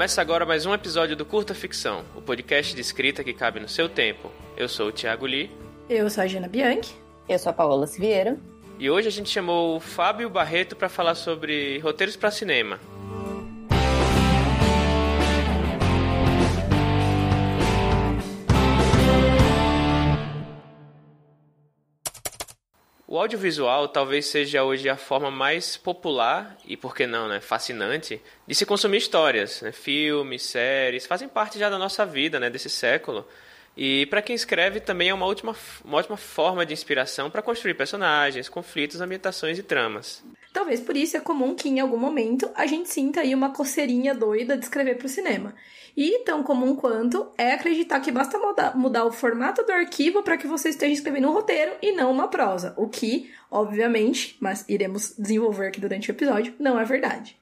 Começa agora mais um episódio do Curta Ficção, o podcast de escrita que cabe no seu tempo. Eu sou o Thiago Lee. Eu sou a Gina Bianchi. Eu sou a Paola Siviero. E hoje a gente chamou o Fábio Barreto para falar sobre roteiros para cinema. Audiovisual talvez seja hoje a forma mais popular e, por que não, né, fascinante de se consumir histórias. Né? Filmes, séries, fazem parte já da nossa vida, né, desse século. E para quem escreve também é uma, última, uma ótima forma de inspiração para construir personagens, conflitos, ambientações e tramas. Talvez por isso é comum que em algum momento a gente sinta aí uma coceirinha doida de escrever para o cinema. E tão comum quanto é acreditar que basta mudar, mudar o formato do arquivo para que você esteja escrevendo um roteiro e não uma prosa. O que, obviamente, mas iremos desenvolver aqui durante o episódio, não é verdade.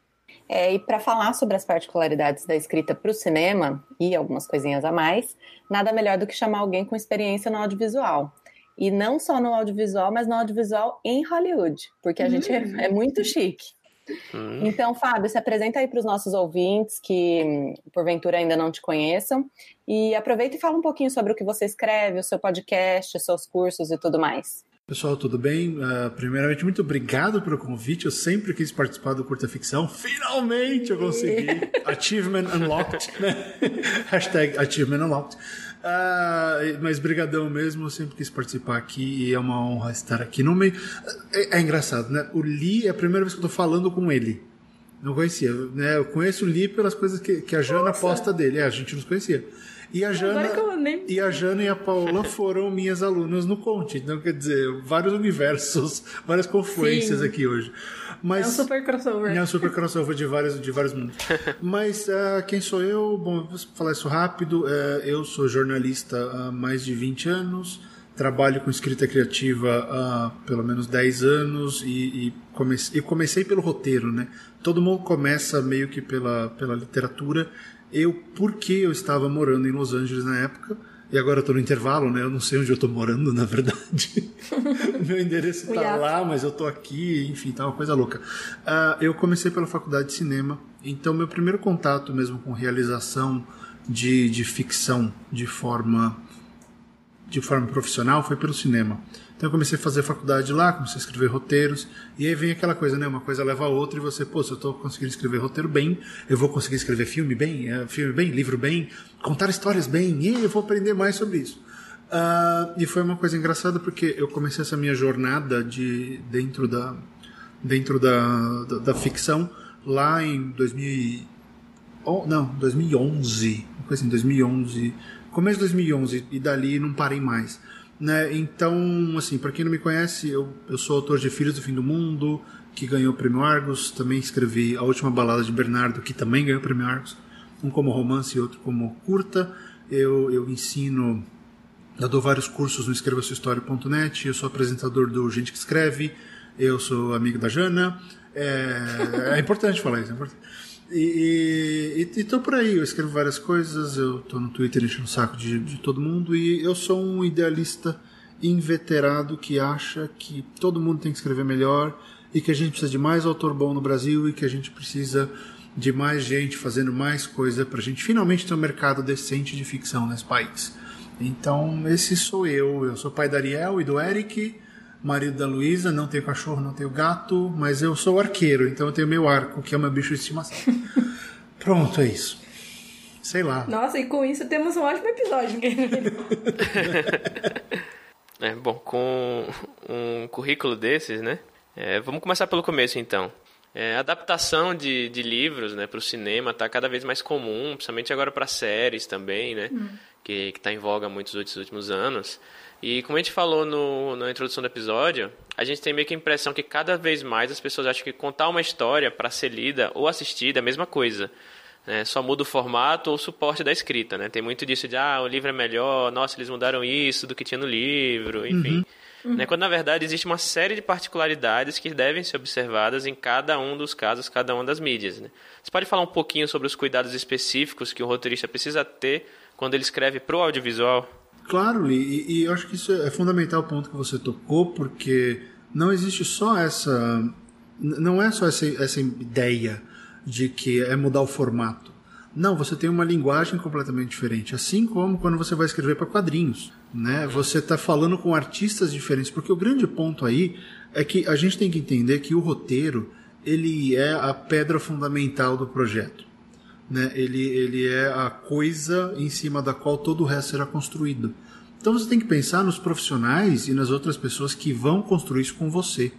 É, e para falar sobre as particularidades da escrita para o cinema e algumas coisinhas a mais, nada melhor do que chamar alguém com experiência no audiovisual. E não só no audiovisual, mas no audiovisual em Hollywood, porque a uhum. gente é, é muito chique. Hum. Então, Fábio, se apresenta aí para os nossos ouvintes que porventura ainda não te conheçam e aproveita e fala um pouquinho sobre o que você escreve, o seu podcast, os seus cursos e tudo mais. Pessoal, tudo bem? Uh, primeiramente, muito obrigado pelo convite. Eu sempre quis participar do Curta Ficção. Finalmente eu consegui. Achievement Unlocked. Né? Hashtag Achievement Unlocked. Uh, mas brigadão mesmo, eu sempre quis participar aqui e é uma honra estar aqui no meio. É, é engraçado, né? O Lee é a primeira vez que eu tô falando com ele. Não conhecia, né? Eu conheço o Lee pelas coisas que, que a Jana Nossa. posta dele. É, a gente não conhecia. E a Jana, nem... e a Jana e a Paula foram minhas alunas no Conte. Então, quer dizer, vários universos, várias confluências Sim. aqui hoje. Mas, é um super crossover. É um super crossover de vários, de vários mundos. Mas uh, quem sou eu? Bom, vou falar isso rápido. Uh, eu sou jornalista há mais de 20 anos. Trabalho com escrita criativa há pelo menos 10 anos e, e, comecei, e comecei pelo roteiro, né? Todo mundo começa meio que pela, pela literatura. Eu, porque eu estava morando em Los Angeles na época, e agora eu tô no intervalo, né? Eu não sei onde eu tô morando, na verdade. Meu endereço tá lá, mas eu tô aqui, enfim, tá uma coisa louca. Uh, eu comecei pela faculdade de cinema, então meu primeiro contato mesmo com realização de, de ficção de forma de forma profissional foi pelo cinema. Então eu comecei a fazer faculdade lá, comecei a escrever roteiros, e aí vem aquela coisa, né? Uma coisa leva a outra, e você, pô, se eu estou conseguindo escrever roteiro bem, eu vou conseguir escrever filme bem, é, filme bem, livro bem, contar histórias bem, e eu vou aprender mais sobre isso. Uh, e foi uma coisa engraçada porque eu comecei essa minha jornada de dentro da dentro da, da, da ficção lá em 2000 oh, não 2011 coisa assim 2011 começo de 2011 e dali não parei mais né? Então, assim, para quem não me conhece, eu, eu sou autor de Filhos do Fim do Mundo, que ganhou o Prêmio Argos. Também escrevi A Última Balada de Bernardo, que também ganhou o Prêmio Argos. Um como romance e outro como curta. Eu, eu ensino, eu dou vários cursos no escrevasuhistoria.net. Eu sou apresentador do Gente que Escreve. Eu sou amigo da Jana. É, é importante falar isso, é importante. E, e, e, tô por aí, eu escrevo várias coisas, eu tô no Twitter enchendo o saco de, de todo mundo e eu sou um idealista inveterado que acha que todo mundo tem que escrever melhor e que a gente precisa de mais autor bom no Brasil e que a gente precisa de mais gente fazendo mais coisa pra gente finalmente ter um mercado decente de ficção nesse país. Então, esse sou eu. Eu sou pai da Ariel e do Eric marido da Luísa, não tenho cachorro, não tenho gato, mas eu sou arqueiro, então eu tenho meu arco, que é meu bicho de estimação. Pronto, é isso. Sei lá. Nossa, e com isso temos um ótimo episódio. é, bom, com um currículo desses, né? É, vamos começar pelo começo, então. É, a adaptação de, de livros né, para o cinema está cada vez mais comum, principalmente agora para séries também, né? Hum. Que está em voga muitos últimos anos. E como a gente falou no, na introdução do episódio, a gente tem meio que a impressão que cada vez mais as pessoas acham que contar uma história para ser lida ou assistida é a mesma coisa. Né? Só muda o formato ou o suporte da escrita. Né? Tem muito disso de, ah, o livro é melhor, nossa, eles mudaram isso do que tinha no livro, enfim. Uhum. Né? Quando na verdade existe uma série de particularidades que devem ser observadas em cada um dos casos, cada uma das mídias. Né? Você pode falar um pouquinho sobre os cuidados específicos que o roteirista precisa ter quando ele escreve para o audiovisual? Claro, e, e eu acho que isso é fundamental o ponto que você tocou, porque não existe só essa. Não é só essa, essa ideia de que é mudar o formato. Não, você tem uma linguagem completamente diferente. Assim como quando você vai escrever para quadrinhos. Né? Você está falando com artistas diferentes. Porque o grande ponto aí é que a gente tem que entender que o roteiro ele é a pedra fundamental do projeto. Né? Ele, ele é a coisa em cima da qual todo o resto será construído. Então você tem que pensar nos profissionais e nas outras pessoas que vão construir isso com você.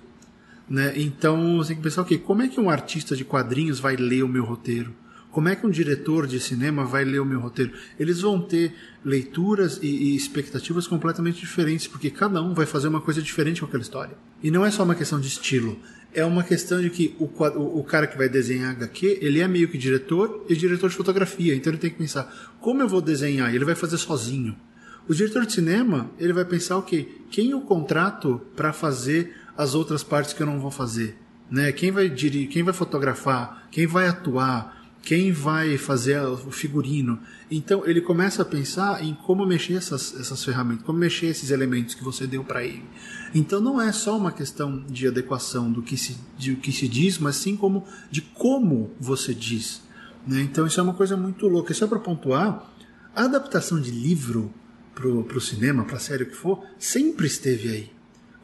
Né? Então você tem que pensar, ok, como é que um artista de quadrinhos vai ler o meu roteiro? Como é que um diretor de cinema vai ler o meu roteiro? Eles vão ter leituras e, e, expectativas completamente diferentes, porque cada um vai fazer uma coisa diferente com aquela história. E não é só uma questão de estilo, é uma questão de que o, o, o cara que vai desenhar HQ, ele é meio que diretor e diretor de fotografia, então ele tem que pensar, como eu vou desenhar? Ele vai fazer sozinho. O diretor de cinema, ele vai pensar, ok, quem eu contrato para fazer as outras partes que eu não vou fazer? Né? Quem vai dirigir, quem vai fotografar, quem vai atuar, quem vai fazer o figurino. Então ele começa a pensar em como mexer essas, essas ferramentas, como mexer esses elementos que você deu para ele. Então não é só uma questão de adequação do que se, de, que se diz, mas sim como de como você diz. Né? Então isso é uma coisa muito louca. Só para pontuar, a adaptação de livro para o cinema, para a série o que for, sempre esteve aí.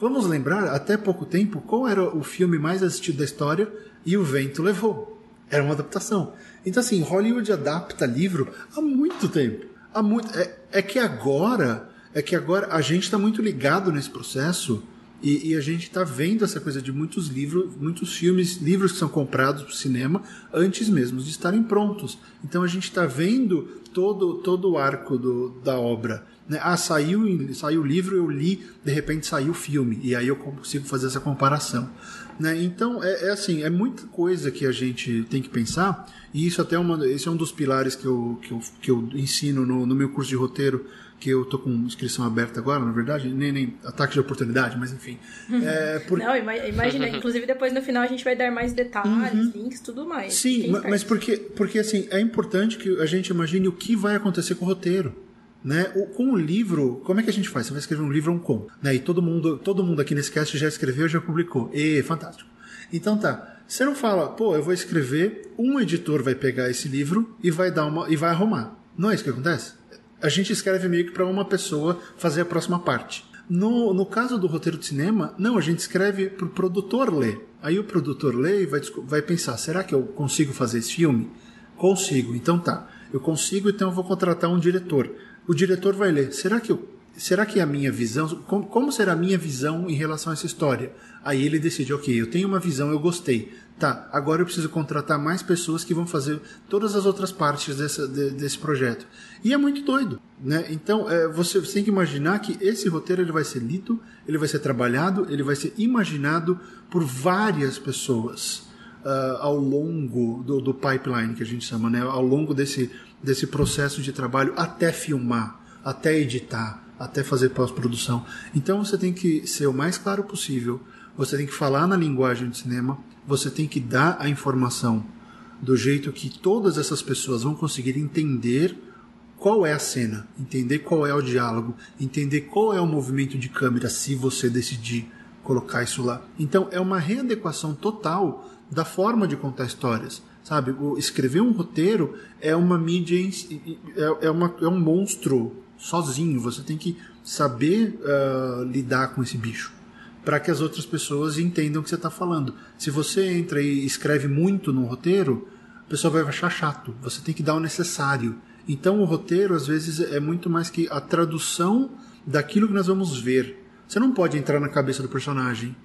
Vamos lembrar, até pouco tempo, qual era o filme mais assistido da história e o vento levou. Era uma adaptação. Então, assim, Hollywood adapta livro há muito tempo. Há muito, é, é que agora, é que agora a gente está muito ligado nesse processo e, e a gente está vendo essa coisa de muitos livros, muitos filmes, livros que são comprados para o cinema antes mesmo de estarem prontos. Então a gente está vendo todo, todo o arco do, da obra. Né? Ah, saiu, saiu o livro, eu li, de repente saiu o filme. E aí eu consigo fazer essa comparação. Né? Então, é, é, assim, é muita coisa que a gente tem que pensar, e isso até é uma, esse é um dos pilares que eu, que eu, que eu ensino no, no meu curso de roteiro, que eu tô com inscrição aberta agora, na verdade, nem, nem ataque de oportunidade, mas enfim. É, por... Não, imagina, inclusive depois no final a gente vai dar mais detalhes, uhum. links, tudo mais. Sim, mas, mas porque, porque assim, é importante que a gente imagine o que vai acontecer com o roteiro. Né? O, com o livro, como é que a gente faz? Você vai escrever um livro um com, né? E todo mundo, todo mundo aqui nesse cast já escreveu, já publicou. E fantástico. Então tá. Você não fala, pô, eu vou escrever, um editor vai pegar esse livro e vai dar uma e vai arrumar. Não é isso que acontece? A gente escreve meio que para uma pessoa fazer a próxima parte. No, no caso do roteiro de cinema, não, a gente escreve para o produtor ler. Aí o produtor lê e vai, vai pensar: será que eu consigo fazer esse filme? Consigo, então tá. Eu consigo, então eu vou contratar um diretor o diretor vai ler. Será que eu, será que a minha visão, como, como, será a minha visão em relação a essa história? Aí ele decide, ok, eu tenho uma visão, eu gostei. Tá, agora eu preciso contratar mais pessoas que vão fazer todas as outras partes dessa, de, desse projeto. E é muito doido, né? Então, é, você, você, tem que imaginar que esse roteiro ele vai ser lido, ele vai ser trabalhado, ele vai ser imaginado por várias pessoas. Uh, ao longo do, do, pipeline que a gente chama, né? ao longo desse, desse processo de trabalho até filmar, até editar, até fazer pós-produção. Então você tem que ser o mais claro possível, você tem que falar na linguagem de cinema, você tem que dar a informação do jeito que todas essas pessoas vão conseguir entender qual é a cena, entender qual é o diálogo, entender qual é o movimento de câmera se você decidir colocar isso lá. Então é uma readequação total da forma de contar histórias. Sabe, o, escrever um roteiro é uma mídia, é, é, uma, é um monstro sozinho. Você tem que saber uh, lidar com esse bicho para que as outras pessoas entendam o que você está falando. Se você entra e escreve muito no roteiro, a pessoa vai achar chato. Você tem que dar o necessário. Então o roteiro às vezes é muito mais que a tradução daquilo que nós vamos ver. Você não pode entrar na cabeça do personagem.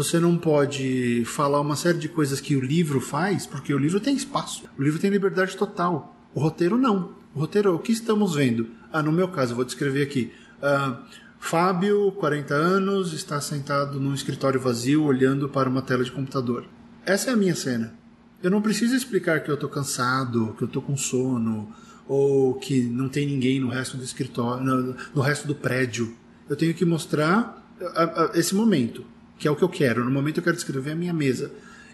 Você não pode falar uma série de coisas que o livro faz, porque o livro tem espaço. O livro tem liberdade total. O roteiro não. O roteiro, o que estamos vendo? Ah, no meu caso, eu vou descrever aqui. Uh, Fábio, 40 anos, está sentado num escritório vazio olhando para uma tela de computador. Essa é a minha cena. Eu não preciso explicar que eu estou cansado, que eu estou com sono, ou que não tem ninguém no resto do escritório, no, no resto do prédio. Eu tenho que mostrar a, a, esse momento que é o que eu quero. No momento eu quero descrever a minha mesa.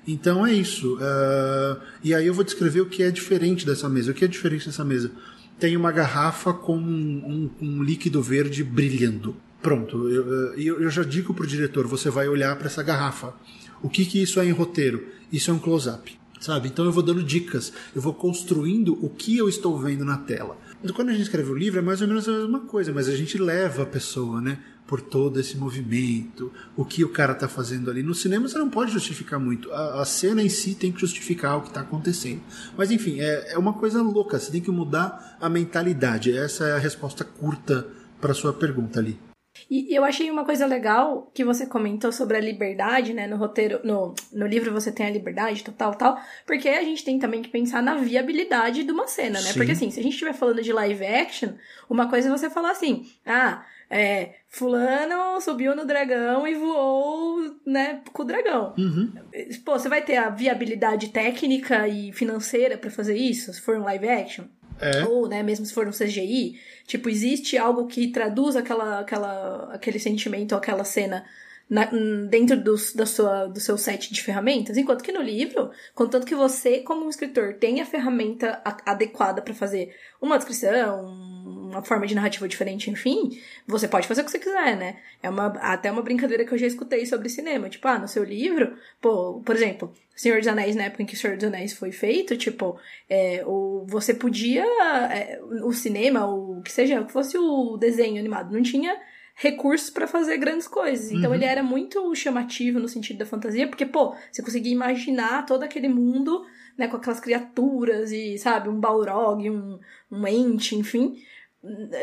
Então é isso. Uh, e aí eu vou descrever o que é diferente dessa mesa. O que é diferente dessa mesa? Tem uma garrafa com um, um, um líquido verde brilhando. Pronto. Eu, eu, eu já digo para o diretor: você vai olhar para essa garrafa. O que, que isso é em roteiro? Isso é um close-up. Sabe? Então eu vou dando dicas, eu vou construindo o que eu estou vendo na tela. Quando a gente escreve o livro é mais ou menos a mesma coisa, mas a gente leva a pessoa, né? Por todo esse movimento, o que o cara está fazendo ali. No cinema você não pode justificar muito. A, a cena em si tem que justificar o que está acontecendo. Mas enfim, é, é uma coisa louca. Você tem que mudar a mentalidade. Essa é a resposta curta para sua pergunta ali. E eu achei uma coisa legal que você comentou sobre a liberdade, né? No roteiro, no, no livro você tem a liberdade, tal, tal, porque a gente tem também que pensar na viabilidade de uma cena, né? Sim. Porque assim, se a gente estiver falando de live action, uma coisa é você falar assim, ah, é, fulano subiu no dragão e voou, né, com o dragão. Uhum. Pô, você vai ter a viabilidade técnica e financeira para fazer isso, se for um live action? É. Ou, né, mesmo se for um CGI, tipo, existe algo que traduz aquela, aquela, aquele sentimento, aquela cena na, dentro do, da sua, do seu set de ferramentas, enquanto que no livro, contanto que você, como um escritor, tenha a ferramenta adequada para fazer uma descrição, uma forma de narrativa diferente, enfim, você pode fazer o que você quiser, né? É uma, até uma brincadeira que eu já escutei sobre cinema. Tipo, ah, no seu livro, pô, por exemplo, Senhor dos Anéis, na época em que o Senhor dos Anéis foi feito, tipo, é, o, você podia. É, o cinema, o que seja, que fosse o desenho animado, não tinha recursos para fazer grandes coisas. Então uhum. ele era muito chamativo no sentido da fantasia, porque, pô, você conseguia imaginar todo aquele mundo, né, com aquelas criaturas e, sabe, um Balrog, um, um ente, enfim,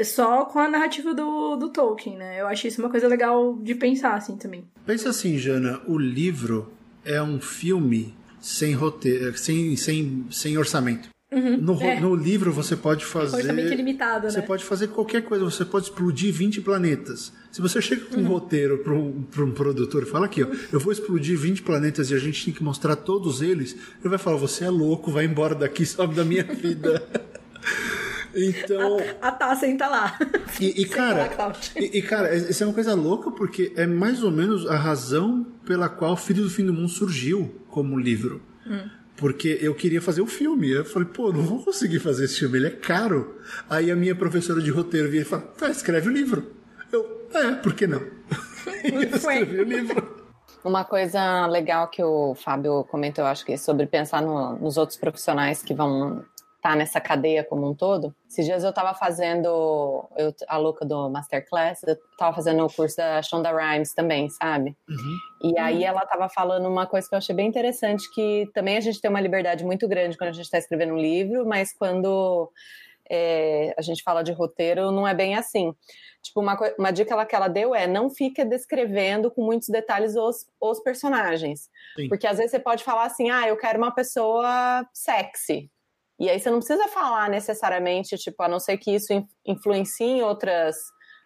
só com a narrativa do, do Tolkien, né? Eu acho isso uma coisa legal de pensar, assim, também. Pensa assim, Jana, o livro é um filme sem roteiro, sem, sem, sem orçamento. Uhum, no, é. no, livro você pode fazer. Orçamento ilimitado, Você né? pode fazer qualquer coisa, você pode explodir 20 planetas. Se você chega com um uhum. roteiro para um, um produtor e fala aqui, ó, eu vou explodir 20 planetas e a gente tem que mostrar todos eles, ele vai falar: você é louco, vai embora daqui, sobe da minha vida. Então. A, a tá, senta lá. E, e cara, e, e, cara, isso é uma coisa louca porque é mais ou menos a razão pela qual Filho do Fim do Mundo surgiu como livro. Hum. Porque eu queria fazer o filme. Eu falei, pô, não vou conseguir fazer esse filme, ele é caro. Aí a minha professora de roteiro vinha e falou, tá, escreve o livro. Eu, é, por que não? eu escrevi o livro. Uma coisa legal que o Fábio comentou, acho que é sobre pensar no, nos outros profissionais que vão tá nessa cadeia como um todo. Esses dias eu estava fazendo, eu, a louca do Masterclass, eu estava fazendo o curso da Shonda Rhimes também, sabe? Uhum. E aí ela estava falando uma coisa que eu achei bem interessante, que também a gente tem uma liberdade muito grande quando a gente está escrevendo um livro, mas quando é, a gente fala de roteiro, não é bem assim. Tipo, uma, uma dica que ela deu é não fique descrevendo com muitos detalhes os, os personagens. Sim. Porque às vezes você pode falar assim, ah, eu quero uma pessoa sexy. E aí você não precisa falar necessariamente, tipo, a não ser que isso influencie em outras,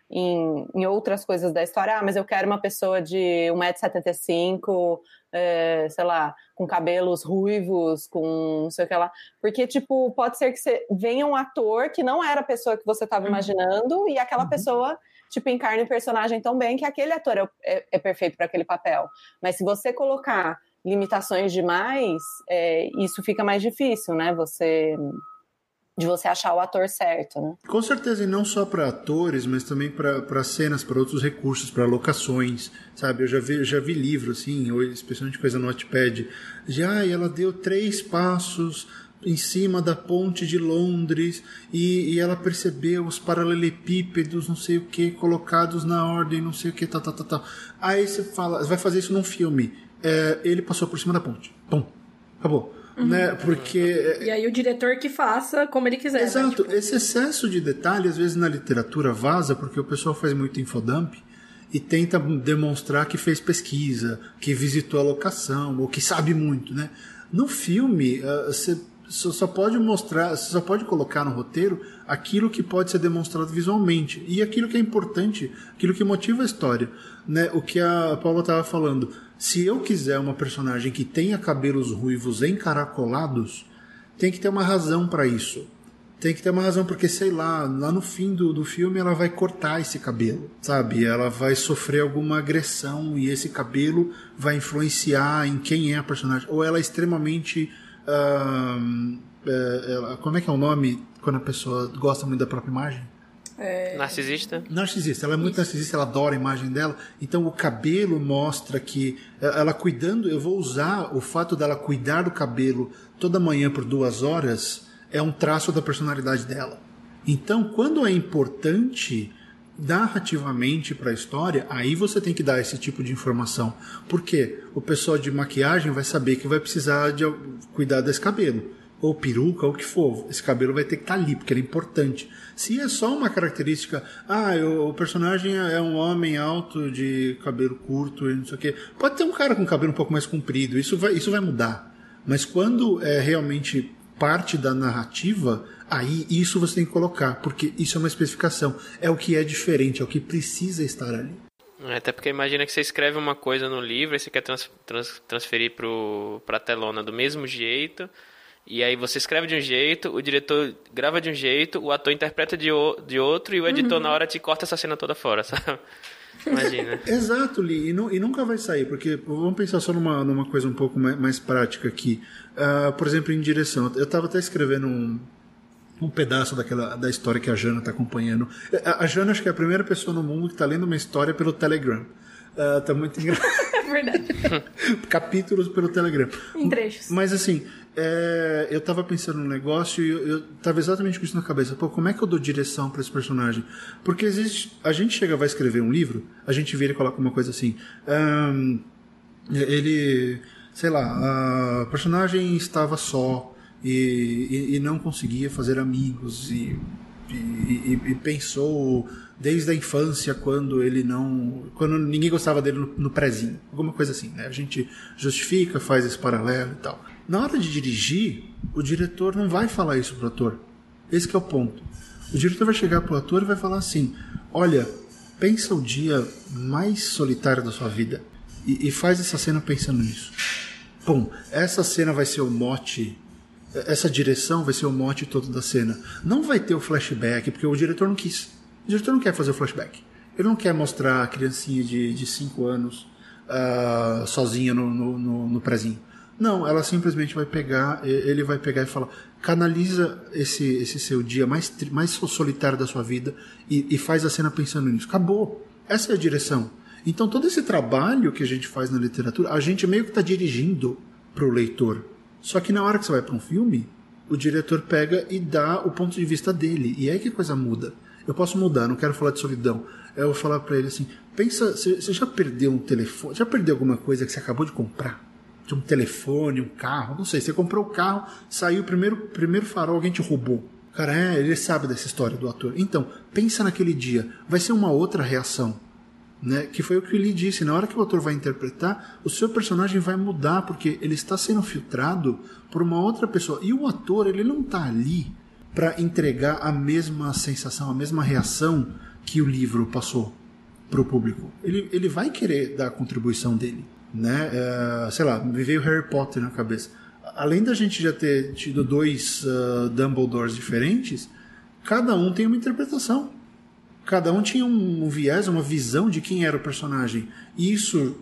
em, em outras coisas da história. Ah, mas eu quero uma pessoa de 1,75m, é, sei lá, com cabelos ruivos, com não sei o que lá. Porque, tipo, pode ser que você venha um ator que não era a pessoa que você estava uhum. imaginando e aquela uhum. pessoa tipo, encarne o personagem tão bem que aquele ator é, é, é perfeito para aquele papel. Mas se você colocar limitações demais, é, isso fica mais difícil, né? Você de você achar o ator certo, né? Com certeza, e não só para atores, mas também para cenas, para outros recursos, para locações, sabe? Eu já vi, já vi livro, assim, ou especialmente coisa no Notepad, já ah, ela deu três passos em cima da ponte de Londres e, e ela percebeu os paralelepípedos, não sei o que, colocados na ordem, não sei o que, tal, tal, tal, tal. Aí você fala, vai fazer isso num filme é, ele passou por cima da ponte. Pum. Acabou. Uhum. Né? Porque. É, e aí o diretor que faça como ele quiser. Né? Exato. Né? Tipo... Esse excesso de detalhe, às vezes na literatura vaza, porque o pessoal faz muito infodump e tenta demonstrar que fez pesquisa, que visitou a locação, ou que sabe muito, né? No filme, uh, você só pode mostrar, só pode colocar no roteiro aquilo que pode ser demonstrado visualmente e aquilo que é importante, aquilo que motiva a história, né? O que a Paula estava falando se eu quiser uma personagem que tenha cabelos ruivos encaracolados, tem que ter uma razão para isso. Tem que ter uma razão, porque sei lá, lá no fim do, do filme ela vai cortar esse cabelo, sabe? Ela vai sofrer alguma agressão e esse cabelo vai influenciar em quem é a personagem. Ou ela é extremamente. Uh, uh, como é que é o nome quando a pessoa gosta muito da própria imagem? É... Narcisista? Narcisista. Ela é muito Isso. narcisista, ela adora a imagem dela. Então o cabelo mostra que ela cuidando, eu vou usar o fato dela cuidar do cabelo toda manhã por duas horas é um traço da personalidade dela. Então, quando é importante narrativamente para a história, aí você tem que dar esse tipo de informação. Porque o pessoal de maquiagem vai saber que vai precisar de cuidar desse cabelo, ou peruca, ou o que for. Esse cabelo vai ter que estar tá ali, porque ele é importante. Se é só uma característica, ah, o personagem é um homem alto de cabelo curto e não sei o quê. Pode ter um cara com cabelo um pouco mais comprido, isso vai, isso vai mudar. Mas quando é realmente parte da narrativa, aí isso você tem que colocar, porque isso é uma especificação. É o que é diferente, é o que precisa estar ali. É, até porque imagina que você escreve uma coisa no livro e você quer trans, trans, transferir para a telona do mesmo jeito. E aí você escreve de um jeito, o diretor grava de um jeito, o ator interpreta de, o, de outro e o editor uhum. na hora te corta essa cena toda fora, sabe? Imagina. Exato, Lee. E, não, e, nunca vai sair, porque vamos pensar só numa, numa coisa um pouco mais, mais prática aqui. Uh, por exemplo, em direção. Eu estava até escrevendo um, um pedaço daquela da história que a Jana está acompanhando. A, a, Jana acho que é a primeira pessoa no mundo que está lendo uma história pelo Telegram. Uh, tá muito engraçado. É verdade. Capítulos pelo Telegram. Em trechos. Mas assim, é, eu tava pensando num negócio e eu, eu tava exatamente com isso na cabeça. Pô, como é que eu dou direção para esse personagem? Porque existe, a gente chega, vai escrever um livro, a gente vira e coloca uma coisa assim. Um, ele, sei lá, o personagem estava só e, e, e não conseguia fazer amigos e, e, pensou desde a infância quando ele não quando ninguém gostava dele no, no prezinho alguma coisa assim né a gente justifica faz esse paralelo e tal na hora de dirigir, o diretor não vai falar isso pro ator. Esse é o ponto. O diretor vai chegar pro ator e vai falar assim: Olha, pensa o dia mais solitário da sua vida e, e faz essa cena pensando nisso. Bom, essa cena vai ser o mote, essa direção vai ser o mote todo da cena. Não vai ter o flashback, porque o diretor não quis. O diretor não quer fazer o flashback. Ele não quer mostrar a criancinha de 5 anos uh, sozinha no, no, no, no prezinho. Não, ela simplesmente vai pegar, ele vai pegar e falar, canaliza esse, esse seu dia mais, mais solitário da sua vida e, e faz a cena pensando nisso. Acabou. Essa é a direção. Então todo esse trabalho que a gente faz na literatura, a gente meio que está dirigindo para o leitor. Só que na hora que você vai para um filme, o diretor pega e dá o ponto de vista dele. E é aí que coisa muda. Eu posso mudar, não quero falar de solidão. Eu vou falar para ele assim: pensa, você já perdeu um telefone? Já perdeu alguma coisa que você acabou de comprar? De um telefone, um carro, não sei. Você comprou o carro, saiu o primeiro, primeiro farol, alguém te roubou. Cara, é, ele sabe dessa história do ator. Então, pensa naquele dia. Vai ser uma outra reação. Né? Que foi o que ele disse. Na hora que o ator vai interpretar, o seu personagem vai mudar, porque ele está sendo filtrado por uma outra pessoa. E o ator, ele não está ali para entregar a mesma sensação, a mesma reação que o livro passou para o público. Ele, ele vai querer dar a contribuição dele né? É, sei lá, me veio Harry Potter na cabeça. Além da gente já ter tido dois uh, Dumbledores diferentes, cada um tem uma interpretação. Cada um tinha um, viés, uma visão de quem era o personagem. E isso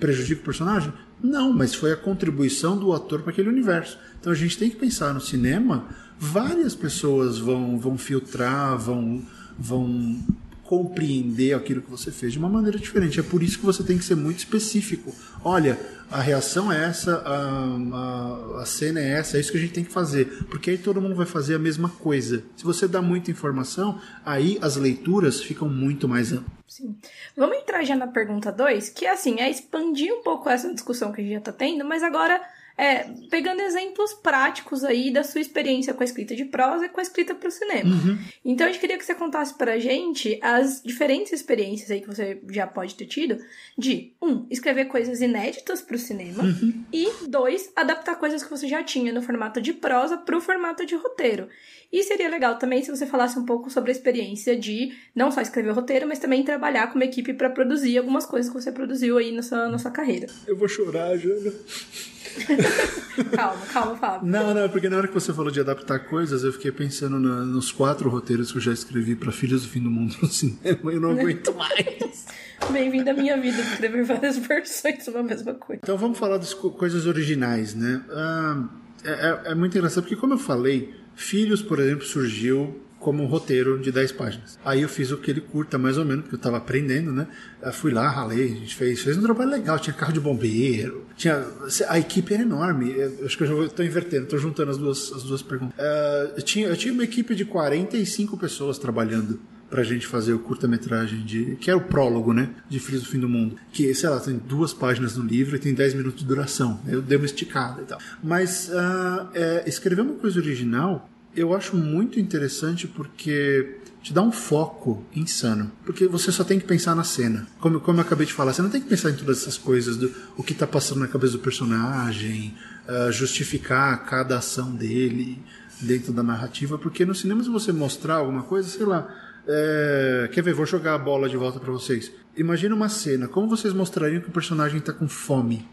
prejudica o personagem? Não, mas foi a contribuição do ator para aquele universo. Então a gente tem que pensar no cinema, várias pessoas vão, vão filtrar, vão, vão compreender aquilo que você fez de uma maneira diferente. É por isso que você tem que ser muito específico. Olha, a reação é essa, a, a, a, cena é essa, é isso que a gente tem que fazer. Porque aí todo mundo vai fazer a mesma coisa. Se você dá muita informação, aí as leituras ficam muito mais amplas. Sim. Vamos entrar já na pergunta 2, que assim, é expandir um pouco essa discussão que a gente já está tendo, mas agora é, pegando exemplos práticos aí da sua experiência com a escrita de prosa e com a escrita para o cinema. Uhum. Então, a gente queria que você contasse pra gente as diferentes experiências aí que você já pode ter tido de, um, escrever coisas inéditas para o cinema uhum. e, dois, adaptar coisas que você já tinha no formato de prosa para o formato de roteiro. E seria legal também se você falasse um pouco sobre a experiência de não só escrever roteiro, mas também trabalhar com uma equipe para produzir algumas coisas que você produziu aí na sua, na sua carreira. Eu vou chorar, Jana. calma, calma, Fábio. Não, não, porque na hora que você falou de adaptar coisas, eu fiquei pensando na, nos quatro roteiros que eu já escrevi para Filhos do Fim do Mundo no cinema e eu não aguento mais. Bem-vindo à minha vida, escrever várias versões sobre a mesma coisa. Então vamos falar das co coisas originais, né? Ah, é, é, é muito engraçado porque, como eu falei, Filhos, por exemplo, surgiu como um roteiro de 10 páginas. Aí eu fiz aquele curta, mais ou menos, porque eu estava aprendendo, né? Eu fui lá, ralei, a gente fez, fez um trabalho legal, tinha carro de bombeiro, tinha. A equipe era enorme. Eu acho que eu estou invertendo, estou juntando as duas, as duas perguntas. Uh, eu, tinha, eu tinha uma equipe de 45 pessoas trabalhando pra gente fazer o curta-metragem de. que é o prólogo, né? De Frios do Fim do Mundo. Que, sei lá, tem duas páginas no livro e tem 10 minutos de duração. Eu dei uma esticada e tal. Mas uh, é, escrever uma coisa original eu acho muito interessante porque te dá um foco insano. Porque você só tem que pensar na cena. Como, como eu acabei de falar, você não tem que pensar em todas essas coisas, do o que está passando na cabeça do personagem, uh, justificar cada ação dele dentro da narrativa, porque no cinema, se você mostrar alguma coisa, sei lá. É... Quer ver? Vou jogar a bola de volta para vocês. Imagina uma cena. Como vocês mostrariam que o personagem está com fome?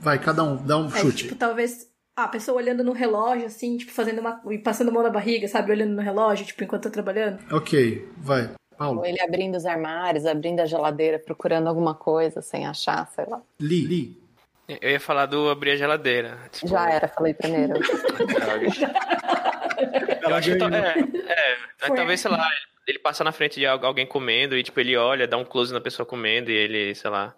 Vai, cada um, dá um é, chute. Tipo, talvez a pessoa olhando no relógio, assim, tipo, fazendo uma. passando a mão na barriga, sabe? Olhando no relógio, tipo, enquanto tá trabalhando. Ok, vai. Paulo. Ou ele abrindo os armários, abrindo a geladeira, procurando alguma coisa sem achar, sei lá. Li, li. Eu ia falar do abrir a geladeira. Tipo... Já era, falei primeiro. eu acho que, é, é, talvez, sei lá, ele passa na frente de alguém comendo e, tipo, ele olha, dá um close na pessoa comendo e ele, sei lá,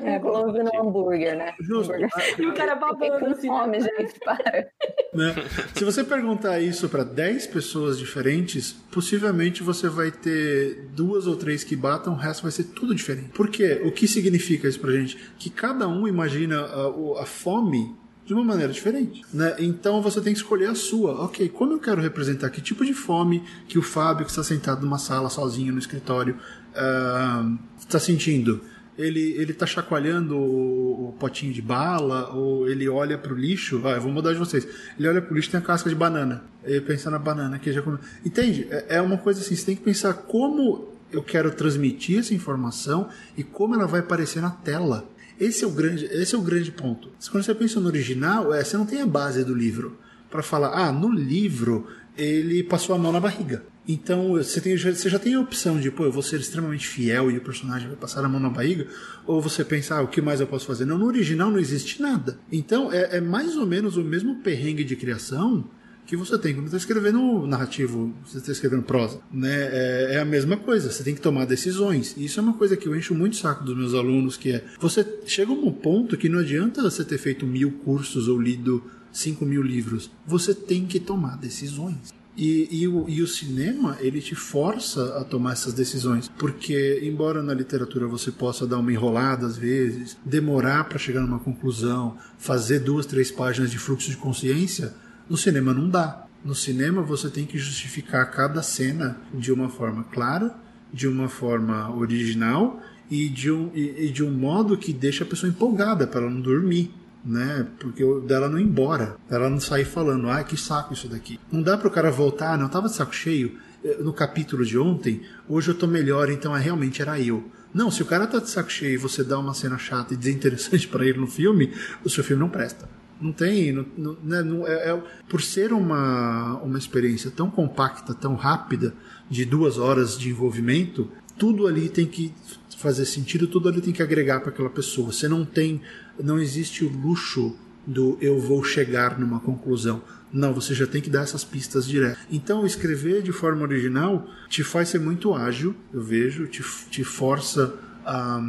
é, close no hambúrguer, né? Justo. Hambúrguer. E o cara babando assim. Fome, gente, para. Né? Se você perguntar isso para 10 pessoas diferentes, possivelmente você vai ter duas ou três que batam, o resto vai ser tudo diferente. Por quê? O que significa isso pra gente? Que cada um imagina a, a fome de uma maneira diferente, né? Então você tem que escolher a sua. Ok, como eu quero representar que tipo de fome que o Fábio que está sentado numa sala sozinho no escritório uh, está sentindo? Ele, ele tá chacoalhando o, o potinho de bala, ou ele olha pro lixo, vai, eu vou mudar de vocês. Ele olha pro lixo tem a casca de banana. Ele pensa na banana que já come. Entende? É, é uma coisa assim, você tem que pensar como eu quero transmitir essa informação e como ela vai aparecer na tela. Esse é o grande, esse é o grande ponto. Quando você pensa no original, é, você não tem a base do livro para falar, ah, no livro ele passou a mão na barriga. Então você, tem, você já tem a opção de, pô, eu vou ser extremamente fiel e o personagem vai passar a mão na barriga, ou você pensa, ah, o que mais eu posso fazer? Não, no original não existe nada. Então é, é mais ou menos o mesmo perrengue de criação que você tem quando está escrevendo narrativo, você está escrevendo prosa. Né? É, é, a mesma coisa, você tem que tomar decisões. E isso é uma coisa que eu encho muito saco dos meus alunos, que é, você chega a um ponto que não adianta você ter feito mil cursos ou lido cinco mil livros. Você tem que tomar decisões. E, e, o, e o cinema, ele te força a tomar essas decisões. Porque, embora na literatura você possa dar uma enrolada às vezes, demorar para chegar numa conclusão, fazer duas, três páginas de fluxo de consciência, no cinema não dá. No cinema você tem que justificar cada cena de uma forma clara, de uma forma original e de um, e, e de um modo que deixa a pessoa empolgada para ela não dormir né? Porque dela não ir embora, ela não sair falando, ah, que saco isso daqui. Não dá para o cara voltar, ah, não tava de saco cheio eh, no capítulo de ontem, hoje eu tô melhor, então é realmente era eu. Não, se o cara tá de saco cheio e você dá uma cena chata e desinteressante para ele no filme, o seu filme não presta. Não tem, não, não, né, não é, é, por ser uma, uma experiência tão compacta, tão rápida, de duas horas de envolvimento, tudo ali tem que fazer sentido, tudo ali tem que agregar para aquela pessoa. Você não tem, não existe o luxo do eu vou chegar numa conclusão. Não, você já tem que dar essas pistas direto. Então, escrever de forma original te faz ser muito ágil, eu vejo, te, te força a,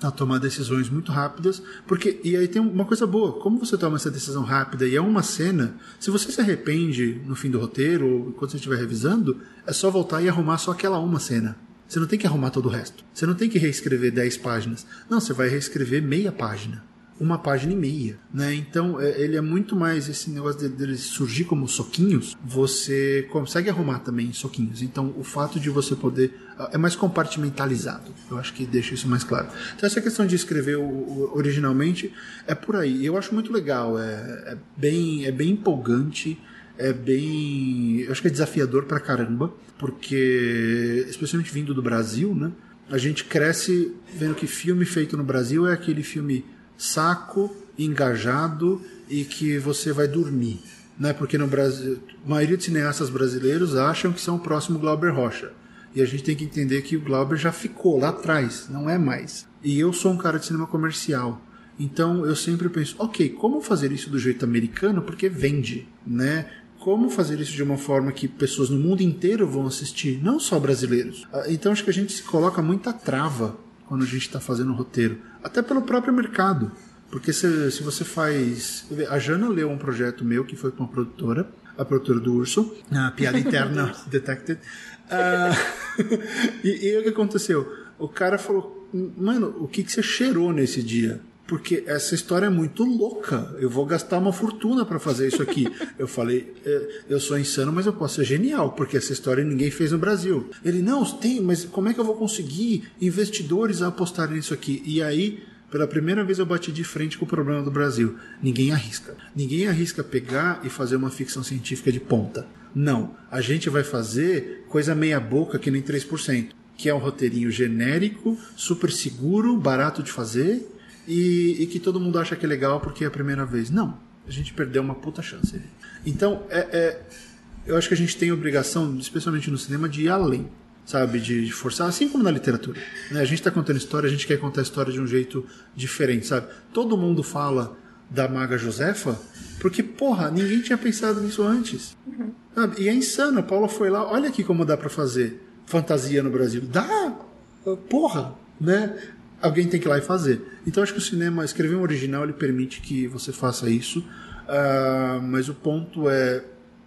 a tomar decisões muito rápidas, porque e aí tem uma coisa boa, como você toma essa decisão rápida e é uma cena, se você se arrepende no fim do roteiro ou quando você estiver revisando, é só voltar e arrumar só aquela uma cena. Você não tem que arrumar todo o resto. Você não tem que reescrever 10 páginas. Não, você vai reescrever meia página. Uma página e meia, né? Então é, ele é muito mais esse negócio dele, dele surgir como soquinhos. Você consegue arrumar também soquinhos. Então o fato de você poder é mais compartimentalizado. Eu acho que deixa isso mais claro. Então essa questão de escrever originalmente é por aí. Eu acho muito legal. É, é bem é bem empolgante é bem. Eu acho que é desafiador pra caramba, porque, especialmente vindo do Brasil, né? A gente cresce vendo que filme feito no Brasil é aquele filme saco, engajado e que você vai dormir. Né? Porque no Brasil, a maioria dos cineastas brasileiros acham que são o próximo Glauber Rocha. E a gente tem que entender que o Glauber já ficou lá atrás, não é mais. E eu sou um cara de cinema comercial. Então eu sempre penso, ok, como fazer isso do jeito americano? Porque vende, né? como fazer isso de uma forma que pessoas no mundo inteiro vão assistir, não só brasileiros. Ah, então acho que a gente se coloca muita trava quando a gente está fazendo o roteiro, até pelo próprio mercado. Porque se, se você faz. A Jana leu um projeto meu que foi com uma produtora, a produtora do Urso, a piada interna detected. Uh, e, e o que aconteceu? O cara falou: Mano, o que, que você cheirou nesse dia? Porque essa história é muito louca. Eu vou gastar uma fortuna para fazer isso aqui. eu falei, é, eu sou insano, mas eu posso ser genial, porque essa história ninguém fez no Brasil. Ele, não, tem, mas como é que eu vou conseguir investidores a apostarem nisso aqui? E aí, pela primeira vez eu bati de frente com o problema do Brasil. Ninguém arrisca. Ninguém arrisca pegar e fazer uma ficção científica de ponta. Não. A gente vai fazer coisa meia boca que nem 3%. Que é um roteirinho genérico, super seguro, barato de fazer e, e, que todo mundo acha que é legal porque é a primeira vez. Não, a gente perdeu uma puta chance. Então, é, é eu acho que a gente tem obrigação, especialmente no cinema, de ir além, sabe? De, de forçar, assim como na literatura. Né? A gente está contando história, a gente quer contar a história de um jeito diferente, sabe? Todo mundo fala da Maga Josefa porque, porra, ninguém tinha pensado nisso antes. Uhum. E é insano, a Paula foi lá, olha aqui como dá para fazer fantasia no Brasil. Dá! Porra! Né? Alguém tem que ir lá e fazer. Então acho que o cinema, escrever um original, ele permite que você faça isso. Uh, mas o ponto é,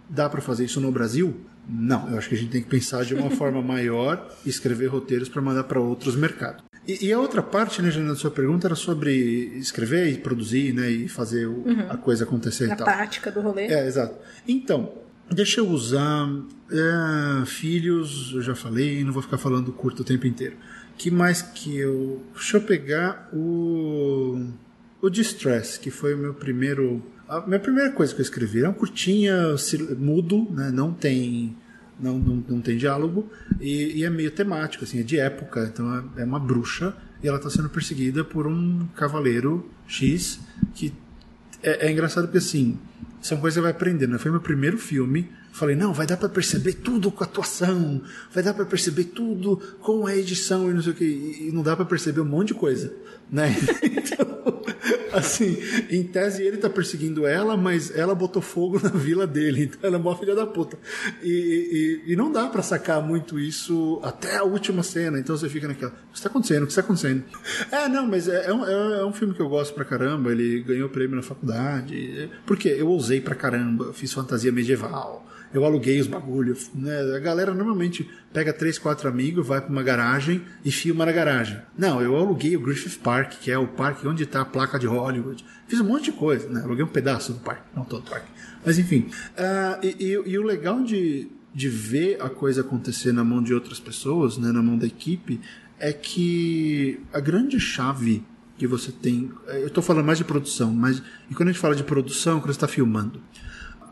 dá para fazer isso no Brasil? Não, eu acho que a gente tem que pensar de uma forma maior e escrever roteiros para mandar para outros mercados. E, e, a outra parte, né, Janina, da sua pergunta era sobre escrever e produzir, né, e fazer o, uhum. a coisa acontecer Na e tal. prática do rolê. É, exato. Então, deixa eu usar é, filhos, eu já falei, não vou ficar falando curto o tempo inteiro que mais que eu. Deixa eu pegar o. O Distress, que foi o meu primeiro. A minha primeira coisa que eu escrevi. É um curtinha, mudo, né? não tem. Não, não, não tem diálogo e, e, é meio temático, assim, é de época. Então é, é uma bruxa e ela está sendo perseguida por um cavaleiro X que é, é engraçado porque assim são coisas que você vai aprendendo. Né? Foi meu primeiro filme Falei, não, vai dar para perceber tudo com a atuação, vai dar para perceber tudo com a edição e não sei o que. E não dá para perceber um monte de coisa, né? Então, assim, em tese ele tá perseguindo ela, mas ela botou fogo na vila dele, então ela é uma filha da puta. E, e, e não dá para sacar muito isso até a última cena, então você fica naquela, o que está acontecendo? O que está acontecendo? É, não, mas é, é, um, é, um, filme que eu gosto pra caramba, ele ganhou prêmio na faculdade, porque eu ousei pra caramba, fiz fantasia medieval eu aluguei os bagulhos. Né? A galera normalmente pega três, quatro amigos, vai para uma garagem e filma na garagem. Não, eu aluguei o Griffith Park, que é o parque onde está a placa de Hollywood. Fiz um monte de coisa, né? Aluguei um pedaço do parque, não todo o parque. Mas enfim. Uh, e, e, e, o legal de, de ver a coisa acontecer na mão de outras pessoas, né, na mão da equipe, é que a grande chave que você tem. Eu estou falando mais de produção, mas e quando a gente fala de produção, quando você está filmando,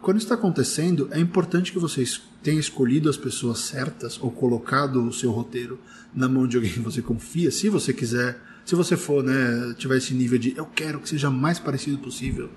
quando está acontecendo, é importante que vocês tenham escolhido as pessoas certas ou colocado o seu roteiro na mão de alguém que você confia, se você quiser, se você for, né, tiver esse nível de eu quero que seja mais parecido possível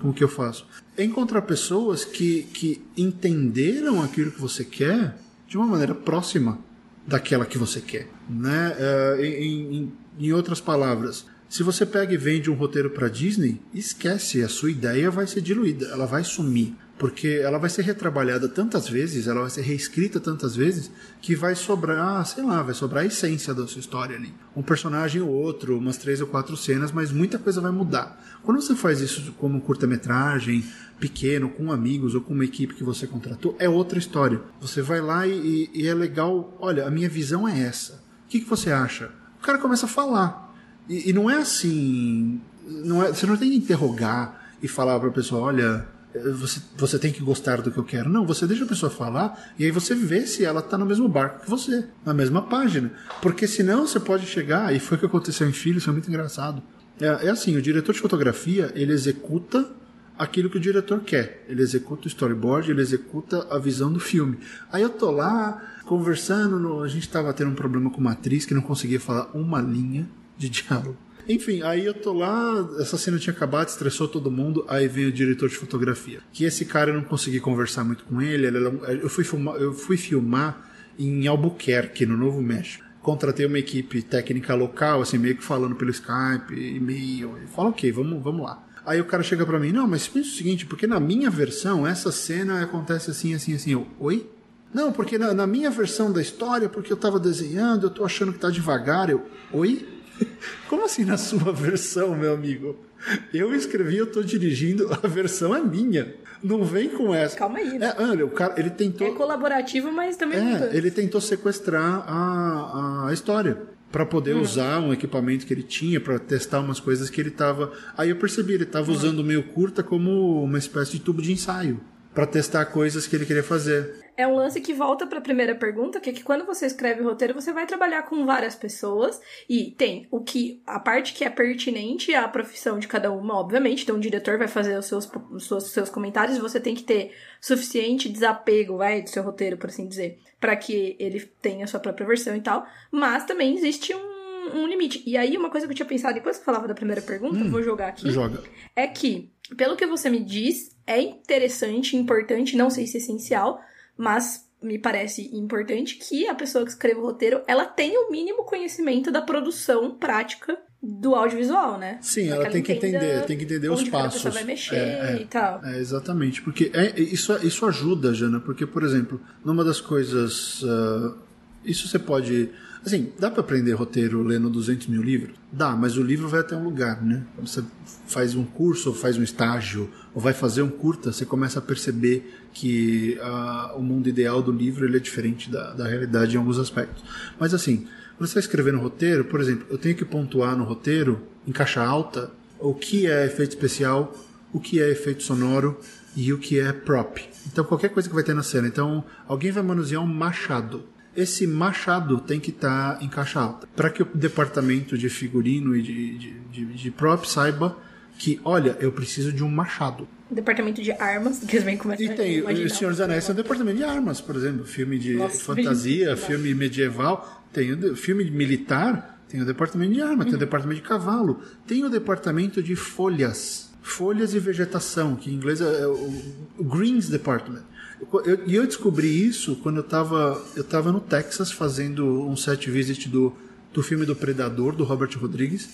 com o que eu faço. Encontrar pessoas que, que entenderam aquilo que você quer de uma maneira próxima daquela que você quer, né? Uh, em, em, em outras palavras, se você pega e vende um roteiro para Disney, esquece, a sua ideia vai ser diluída, ela vai sumir porque ela vai ser retrabalhada tantas vezes, ela vai ser reescrita tantas vezes, que vai sobrar, sei lá, vai sobrar a essência da sua história ali. Um personagem ou outro, umas três ou quatro cenas, mas muita coisa vai mudar. Quando você faz isso como curta-metragem, pequeno, com amigos ou com uma equipe que você contratou, é outra história. Você vai lá e, e é legal, olha, a minha visão é essa. O que, que você acha? O cara começa a falar. E, e não é assim. Não é, você não tem que interrogar e falar para a pessoa, olha, você, você tem que gostar do que eu quero. Não, você deixa a pessoa falar e aí você vê se ela está no mesmo barco que você, na mesma página. Porque senão você pode chegar, e foi o que aconteceu em Filhos, foi muito engraçado. É, é assim, o diretor de fotografia, ele executa aquilo que o diretor quer. Ele executa o storyboard, ele executa a visão do filme. Aí eu tô lá conversando, no, a gente estava tendo um problema com uma atriz que não conseguia falar uma linha de diálogo. Enfim, aí eu tô lá, essa cena tinha acabado, estressou todo mundo, aí veio o diretor de fotografia. Que esse cara eu não consegui conversar muito com ele, ele eu, fui filmar, eu fui filmar em Albuquerque, no Novo México. Contratei uma equipe técnica local, assim, meio que falando pelo Skype, e-mail. Fala, ok, vamos, vamos lá. Aí o cara chega para mim, não, mas pensa o seguinte, porque na minha versão essa cena acontece assim, assim, assim. Eu, oi? Não, porque na, na minha versão da história, porque eu tava desenhando, eu tô achando que tá devagar. Eu, oi? Como assim na sua versão, meu amigo? Eu escrevi, eu tô dirigindo, a versão é minha. Não vem com essa. Calma aí. Né? É, olha, o cara, ele tentou. É colaborativo, mas também. É, ele tentou sequestrar a, a história para poder hum. usar um equipamento que ele tinha para testar umas coisas que ele tava. Aí eu percebi, ele tava hum. usando o meio curta como uma espécie de tubo de ensaio para testar coisas que ele queria fazer é um lance que volta para a primeira pergunta, que é que quando você escreve o roteiro, você vai trabalhar com várias pessoas e tem o que a parte que é pertinente à profissão de cada uma, obviamente. Então, o diretor vai fazer os seus, os seus, seus comentários, você tem que ter suficiente desapego, vai, do seu roteiro, por assim dizer, para que ele tenha a sua própria versão e tal. Mas também existe um, um limite. E aí, uma coisa que eu tinha pensado enquanto você falava da primeira pergunta, hum, vou jogar aqui, joga. é que, pelo que você me diz, é interessante, importante, não sei se essencial mas me parece importante que a pessoa que escreva o roteiro, ela tenha o mínimo conhecimento da produção prática do audiovisual, né? Sim, ela, ela, tem que entender, tem que entender os passos. A vai mexer é, é, e tal. É, exatamente, porque é, isso, isso ajuda, Jana, porque, por exemplo, numa das coisas. Uh, isso você pode Assim, dá para aprender roteiro lendo 200 mil livros? Dá, mas o livro vai até um lugar, né? Quando você faz um curso, ou faz um estágio, ou vai fazer um curta, você começa a perceber que uh, o mundo ideal do livro ele é diferente da, da realidade em alguns aspectos. Mas assim, você está escrevendo roteiro, por exemplo, eu tenho que pontuar no roteiro, em caixa alta, o que é efeito especial, o que é efeito sonoro e o que é prop. Então, qualquer coisa que vai ter na cena. Então, alguém vai manusear um machado esse machado tem que estar tá em caixa alta. Para que o departamento de figurino e de, de, de, de prop saiba que, olha, eu preciso de um machado. Departamento de armas, que eles vêm começar E tem, o Senhor dos Anéis tem um departamento de armas, por exemplo. Filme de Nossa, fantasia, filme medieval, tem o filme militar, tem o departamento de arma, uhum. tem o departamento de cavalo, tem o departamento de folhas. Folhas e vegetação, que em inglês é o Greens Department. E eu, eu, descobri isso quando eu estava eu tava no Texas fazendo um set visit do, do filme do Predador, do Robert Rodrigues.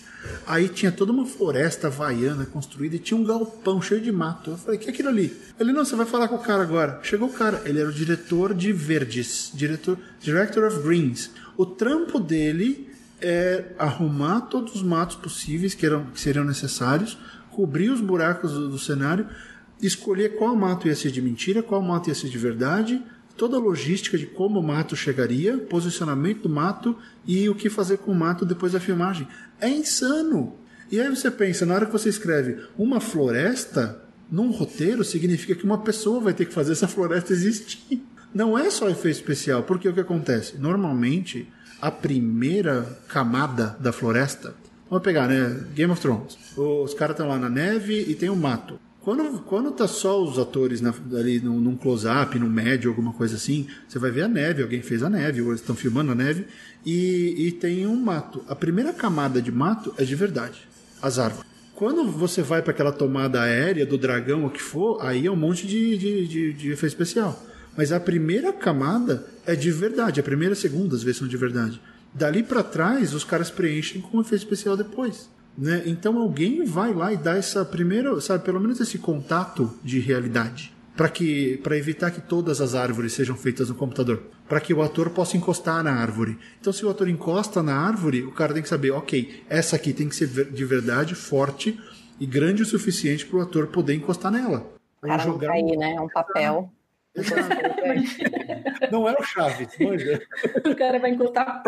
Aí tinha toda uma floresta havaiana construída e tinha um galpão cheio de mato. Eu falei, que é aquilo ali? Ele, não, você vai falar com o cara agora. Chegou o cara, ele era o diretor de verdes, diretor, Director of Greens. O trampo dele é arrumar todos os matos possíveis que, eram, que seriam necessários, cobrir os buracos do, do cenário escolher qual mato ia ser de mentira, qual mato ia ser de verdade, toda a logística de como o mato chegaria, posicionamento do mato e o que fazer com o mato depois da filmagem. É insano! E aí você pensa, na hora que você escreve uma floresta, num roteiro, significa que uma pessoa vai ter que fazer essa floresta existir. Não é só efeito especial, porque o que acontece? Normalmente, a primeira camada da floresta. Vamos pegar, né? Game of Thrones. Os caras estão lá na neve e tem um mato. Quando, quando tá só os atores na, ali num, num close-up, num médio, alguma coisa assim, você vai ver a neve, alguém fez a neve, ou eles estão filmando a neve, e, e tem um mato. A primeira camada de mato é de verdade, as árvores. Quando você vai para aquela tomada aérea do dragão, o que for, aí é um monte de, de, de, de efeito especial. Mas a primeira camada é de verdade, a primeira e a segunda às vezes são de verdade. Dali para trás, os caras preenchem com efeito especial depois. Né? Então alguém vai lá e dá essa primeira, sabe, pelo menos esse contato de realidade para que para evitar que todas as árvores sejam feitas no computador, para que o ator possa encostar na árvore. Então se o ator encosta na árvore, o cara tem que saber, OK, essa aqui tem que ser de verdade forte e grande o suficiente para o ator poder encostar nela. O cara jogar não cair, né? É um papel. não é o chave, O cara vai encostar.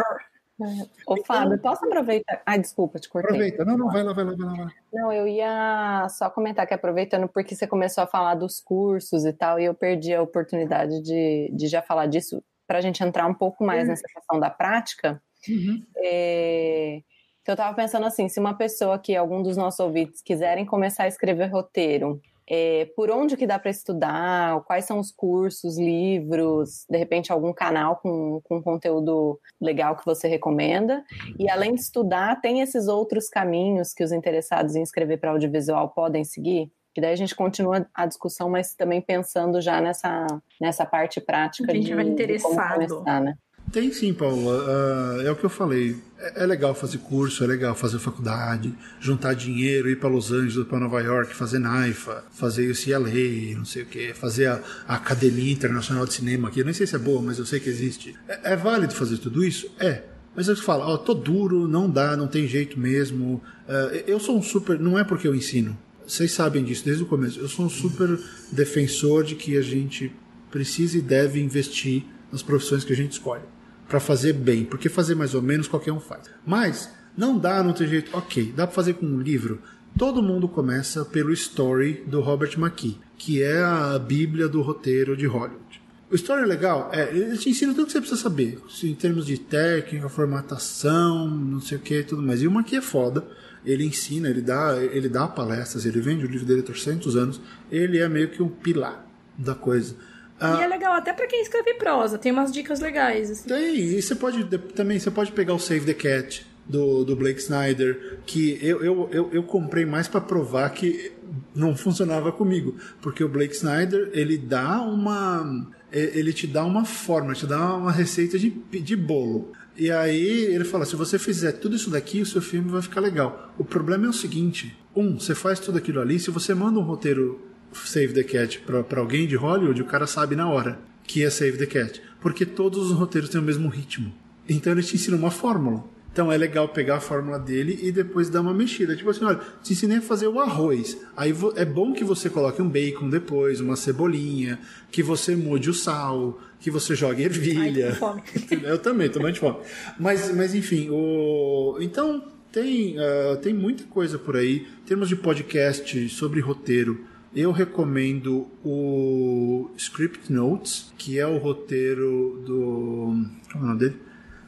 Ô, Fábio, posso aproveitar? Ai, desculpa, te cortei. Aproveita. Não, não, vai lá, vai lá, vai lá. Vai lá. Não, eu ia só comentar que aproveitando, porque você começou a falar dos cursos e tal, e eu perdi a oportunidade de, de já falar disso, para a gente entrar um pouco mais uhum. nessa questão da prática. Uhum. É, então, eu estava pensando assim, se uma pessoa que algum dos nossos ouvintes quiserem começar a escrever roteiro, é, por onde que dá para estudar, quais são os cursos, livros, de repente algum canal com, com conteúdo legal que você recomenda. E além de estudar, tem esses outros caminhos que os interessados em escrever para audiovisual podem seguir? Que daí a gente continua a discussão, mas também pensando já nessa, nessa parte prática. A gente de, vai interessado. Começar, né? Tem sim, Paulo. Uh, é o que eu falei. É, é, legal fazer curso, é legal fazer faculdade, juntar dinheiro, ir para Los Angeles, para Nova York, fazer NAIFA, fazer o CLA, não sei o que, fazer a, a, Academia Internacional de Cinema aqui. Eu nem sei se é boa, mas eu sei que existe. É, é válido fazer tudo isso? É. Mas eu falo, ó, oh, tô duro, não dá, não tem jeito mesmo. Uh, eu sou um super. Não é porque eu ensino. Vocês sabem disso desde o começo. Eu sou um super defensor de que a gente precisa e deve investir nas profissões que a gente escolhe para fazer bem, porque fazer mais ou menos qualquer um faz. Mas não dá, não tem jeito. Ok, dá para fazer com um livro. Todo mundo começa pelo Story do Robert McKee, que é a bíblia do roteiro de Hollywood. O Story é legal? É, ele te ensina tudo que você precisa saber, em termos de técnica, formatação, não sei o que, tudo mais. E o McKee é foda. Ele ensina, ele dá, ele dá palestras, ele vende o livro dele há 300 anos. Ele é meio que um pilar da coisa. Ah, e é legal até para quem escreve prosa, tem umas dicas legais. Assim. Tem, e você pode também você pode pegar o Save the Cat do, do Blake Snyder, que eu, eu, eu, eu comprei mais para provar que não funcionava comigo, porque o Blake Snyder ele dá uma ele te dá uma forma, te dá uma receita de, de bolo. E aí ele fala: se você fizer tudo isso daqui, o seu filme vai ficar legal. O problema é o seguinte: um, você faz tudo aquilo ali, se você manda um roteiro Save the Cat para alguém de Hollywood, o cara sabe na hora que é Save the Cat. Porque todos os roteiros têm o mesmo ritmo. Então ele te ensina uma fórmula. Então é legal pegar a fórmula dele e depois dar uma mexida. Tipo assim, olha, te ensinei a fazer o arroz. Aí é bom que você coloque um bacon depois, uma cebolinha, que você mude o sal, que você jogue ervilha. Ai, fome. Eu também, tô muito fome. Mas, mas enfim, o... então tem, uh, tem muita coisa por aí. Em termos de podcast sobre roteiro, eu recomendo o Script Notes, que é o roteiro do. Como é o nome dele?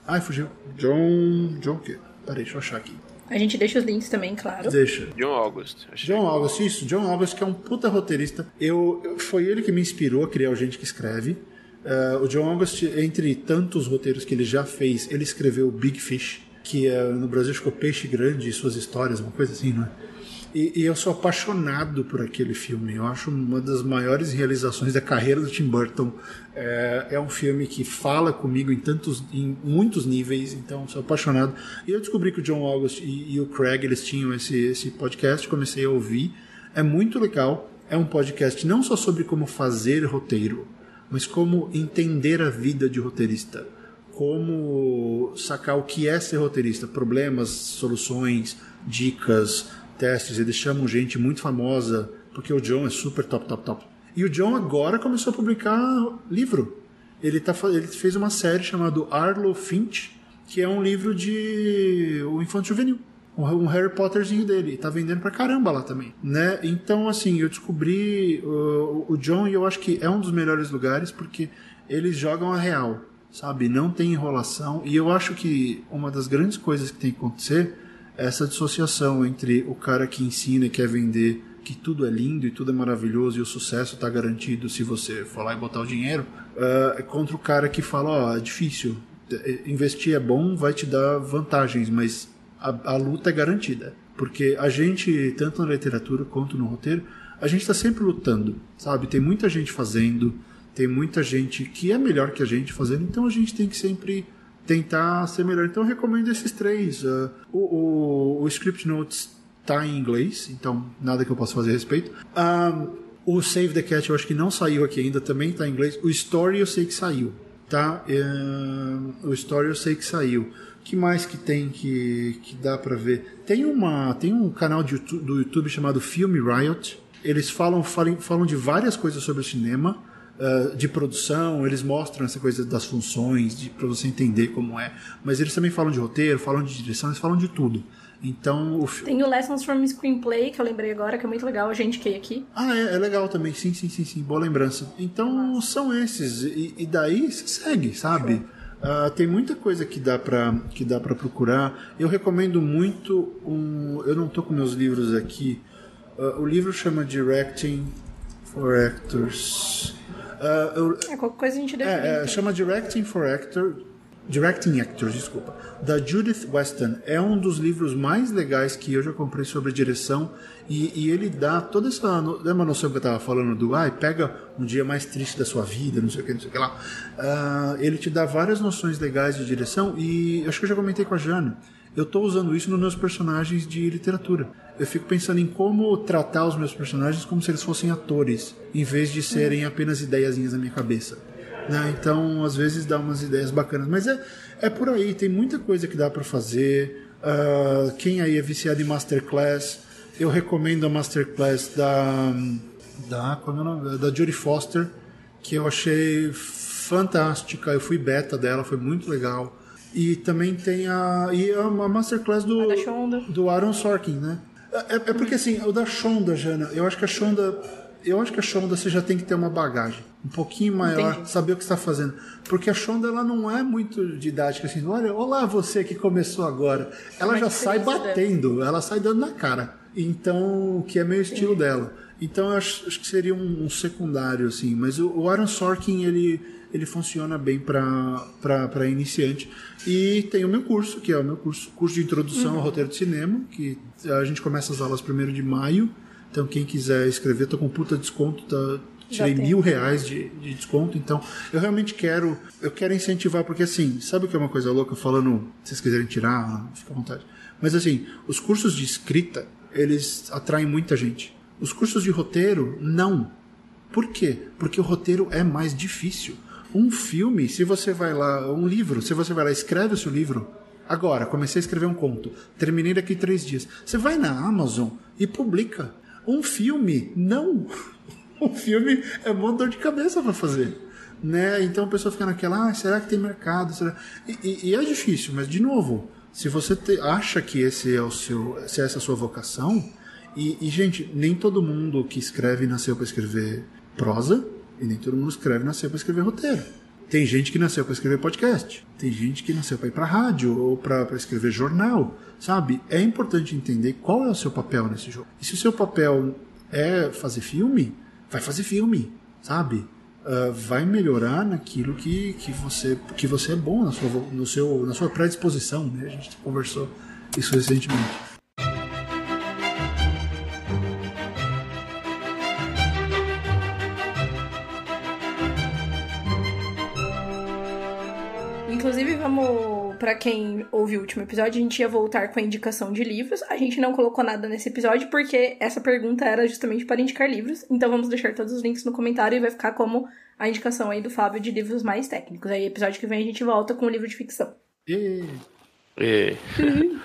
Ai, fugiu. John. John o quê? Peraí, deixa eu achar aqui. A gente deixa os links também, claro. Deixa. John August. John August, isso. John August, que é um puta roteirista. Eu, eu foi ele que me inspirou a criar o Gente que Escreve. Uh, o John August, entre tantos roteiros que ele já fez, ele escreveu Big Fish, que uh, no Brasil ficou Peixe Grande e suas histórias, uma coisa assim, não é? E, e, eu sou apaixonado por aquele filme. Eu acho uma das maiores realizações da carreira do Tim Burton. É, é um filme que fala comigo em tantos, em muitos níveis. Então, sou apaixonado. E eu descobri que o John August e, e o Craig eles tinham esse, esse podcast. Comecei a ouvir. É muito legal. É um podcast não só sobre como fazer roteiro, mas como entender a vida de roteirista como sacar o que é ser roteirista, problemas, soluções, dicas, testes, eles chamam gente muito famosa, porque o John é super top, top, top. E o John agora começou a publicar livro. Ele, tá, ele fez uma série chamada Arlo Finch, que é um livro de o infanto juvenil. Um Harry Potterzinho dele. E tá vendendo pra caramba lá também. Né? Então, assim, eu descobri uh, o John e eu acho que é um dos melhores lugares porque eles jogam a real, sabe? Não tem enrolação. E eu acho que uma das grandes coisas que tem que acontecer essa dissociação entre o cara que ensina e quer vender que tudo é lindo e tudo é maravilhoso e o sucesso está garantido se você for lá e botar o dinheiro, uh, contra o cara que fala, ó, oh, é difícil, investir é bom, vai te dar vantagens, mas a, a luta é garantida. Porque a gente, tanto na literatura quanto no roteiro, a gente está sempre lutando, sabe? Tem muita gente fazendo, tem muita gente que é melhor que a gente fazendo, então a gente tem que sempre tentar ser melhor. Então eu recomendo esses três. Uh, o, o, o, Script Notes está em inglês, então nada que eu possa fazer a respeito. Um, o Save the Cat eu acho que não saiu aqui ainda, também está em inglês. O Story eu sei que saiu, tá? Uh, o Story eu sei que saiu. que mais que tem que, que dá para ver? Tem, uma, tem um canal de do YouTube chamado Film Riot. Eles falam, falam, falam de várias coisas sobre o cinema uh, de produção, eles mostram essa coisa das funções, para você entender como é. Mas eles também falam de roteiro, falam de direção, eles falam de tudo. Então, o Tem o Lessons from Screenplay, que eu lembrei agora, que é muito legal, a gente que aqui. Ah, é, é legal também, sim, sim, sim, sim, boa lembrança. Então, são esses, e, e, daí você segue, sabe? Uh, tem muita coisa que dá para que dá para procurar. Eu recomendo muito um. Eu não tô com meus livros aqui. Uh, o livro chama Directing for Actors. Uh, eu, é, qualquer coisa a gente deixa. É, é, chama Directing for Actor. Directing Actors, desculpa, da Judith Weston. É um dos livros mais legais que eu já comprei sobre direção e, e ele dá toda essa. Lembra a noção que eu estava falando do. Ai, pega um dia mais triste da sua vida, não sei o que, não sei o que lá. Uh, ele te dá várias noções legais de direção e acho que eu já comentei com a Jana. Eu estou usando isso nos meus personagens de literatura. Eu fico pensando em como tratar os meus personagens como se eles fossem atores, em vez de serem apenas ideiazinhas na minha cabeça. Né? Então, às vezes dá umas ideias bacanas. Mas é, é por aí, tem muita coisa que dá para fazer. Uh, quem aí é viciado em Masterclass, eu recomendo a Masterclass da, da, é da Jodie Foster, que eu achei fantástica. Eu fui beta dela, foi muito legal. E também tem a, e a Masterclass do, do Aaron Sorkin, né? É, é porque assim, o da Shonda, Jana, eu acho que a Shonda eu acho que a Shonda você já tem que ter uma bagagem um pouquinho maior, Entendi. saber o que está fazendo. Porque a Shonda ela não é muito didática assim, olha, olá você que começou agora. Ela já sai batendo, dela. ela sai dando na cara. Então, que é meio estilo Entendi. dela. Então eu acho, acho, que seria um, um, secundário assim, mas o, o Aaron Sorkin ele ele funciona bem para iniciante. E tem o meu curso, que é o meu curso, curso de introdução uhum. ao roteiro de cinema, que a gente começa as aulas 1 de maio. Então, quem quiser escrever, tô com puta desconto, tá, tirei mil reais de, de, desconto. Então, eu realmente quero, eu quero incentivar, porque assim, sabe o que é uma coisa louca? Falando, se vocês quiserem tirar, fica à vontade. Mas assim, os cursos de escrita, eles atraem muita gente. Os cursos de roteiro, não. Por quê? Porque o roteiro é mais difícil. Um filme, se você vai lá, um livro, se você vai lá, escreve o seu livro. Agora, comecei a escrever um conto, terminei daqui três dias. Você vai na Amazon e publica. Um filme, não. Um filme é uma dor de cabeça para fazer. Né? Então a pessoa fica naquela, ah, será que tem mercado? Será? E, e, e é difícil, mas de novo, se você te, acha que esse é o seu, se essa é a sua vocação, e, e gente, nem todo mundo que escreve nasceu para escrever prosa, e nem todo mundo escreve nasceu para escrever roteiro. Tem gente que nasceu para escrever podcast. Tem gente que nasceu para ir para rádio ou para escrever jornal, sabe? É importante entender qual é o seu papel nesse jogo. E se o seu papel é fazer filme, vai fazer filme, sabe? Uh, vai melhorar naquilo que, que, você, que você é bom na sua, no seu, na sua predisposição. Né? A gente conversou isso recentemente. Para quem ouviu o último episódio, a gente ia voltar com a indicação de livros. A gente não colocou nada nesse episódio porque essa pergunta era justamente para indicar livros. Então vamos deixar todos os links no comentário e vai ficar como a indicação aí do Fábio de livros mais técnicos. Aí, episódio que vem, a gente volta com o livro de ficção. E... E...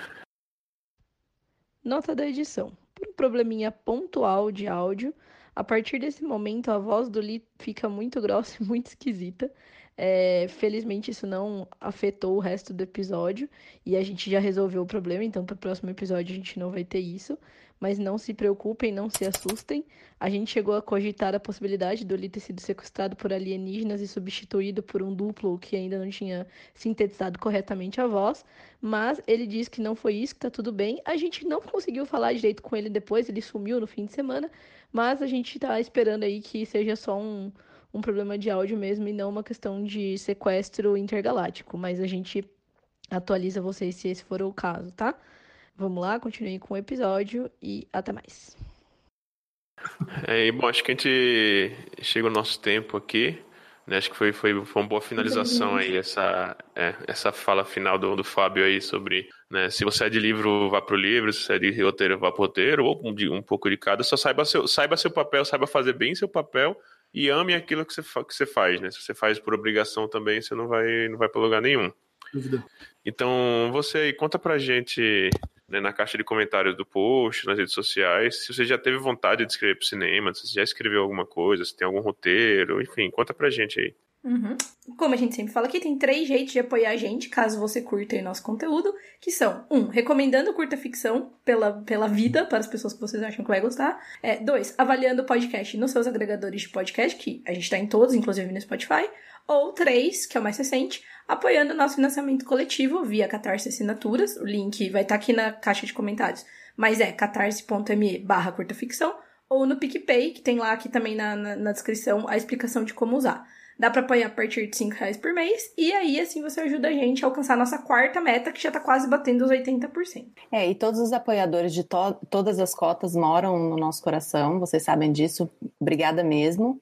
Nota da edição. Por um probleminha pontual de áudio, a partir desse momento a voz do Lee fica muito grossa e muito esquisita. É, felizmente isso não afetou o resto do episódio e a gente já resolveu o problema, então para o próximo episódio a gente não vai ter isso. Mas não se preocupem, não se assustem. A gente chegou a cogitar a possibilidade do Lee ter sido sequestrado por alienígenas e substituído por um duplo que ainda não tinha sintetizado corretamente a voz. Mas ele disse que não foi isso, que tá tudo bem. A gente não conseguiu falar direito com ele depois, ele sumiu no fim de semana. Mas a gente tá esperando aí que seja só um um problema de áudio mesmo e não uma questão de sequestro intergaláctico. Mas a gente atualiza vocês se esse for o caso, tá? Vamos lá, continuem com o episódio e até mais. É, e bom, acho que a gente chega no nosso tempo aqui. Né? Acho que foi, foi, foi uma boa finalização aí, essa, é, essa fala final do, do Fábio aí sobre né, se você é de livro, vá pro livro, se você é de roteiro, vá pro roteiro, ou um, um pouco de cada, só saiba seu, saiba seu papel, saiba fazer bem seu papel e ame aquilo que você, que você faz, né? Se você faz por obrigação também, você não vai, não vai para lugar nenhum. Dúvida. Então, você aí, conta pra gente né, na caixa de comentários do post, nas redes sociais, se você já teve vontade de escrever pro cinema, se você já escreveu alguma coisa, se tem algum roteiro, enfim, conta pra gente aí. Uhum. Como a gente sempre fala aqui, tem três jeitos de apoiar a gente, caso você curta o nosso conteúdo, que são, um, recomendando curta ficção pela, pela vida, para as pessoas que vocês acham que vai gostar. É, dois, avaliando o podcast nos seus agregadores de podcast, que a gente está em todos, inclusive no Spotify. Ou três, que é o mais recente, apoiando o nosso financiamento coletivo via Catarse Assinaturas. O link vai estar tá aqui na caixa de comentários, mas é catarse.me barra curta ficção ou no PicPay, que tem lá aqui também na, na, na descrição a explicação de como usar. Dá para apoiar a partir de 5 reais por mês. E aí, assim, você ajuda a gente a alcançar a nossa quarta meta, que já tá quase batendo os 80%. É, e todos os apoiadores de to todas as cotas moram no nosso coração, vocês sabem disso. Obrigada mesmo.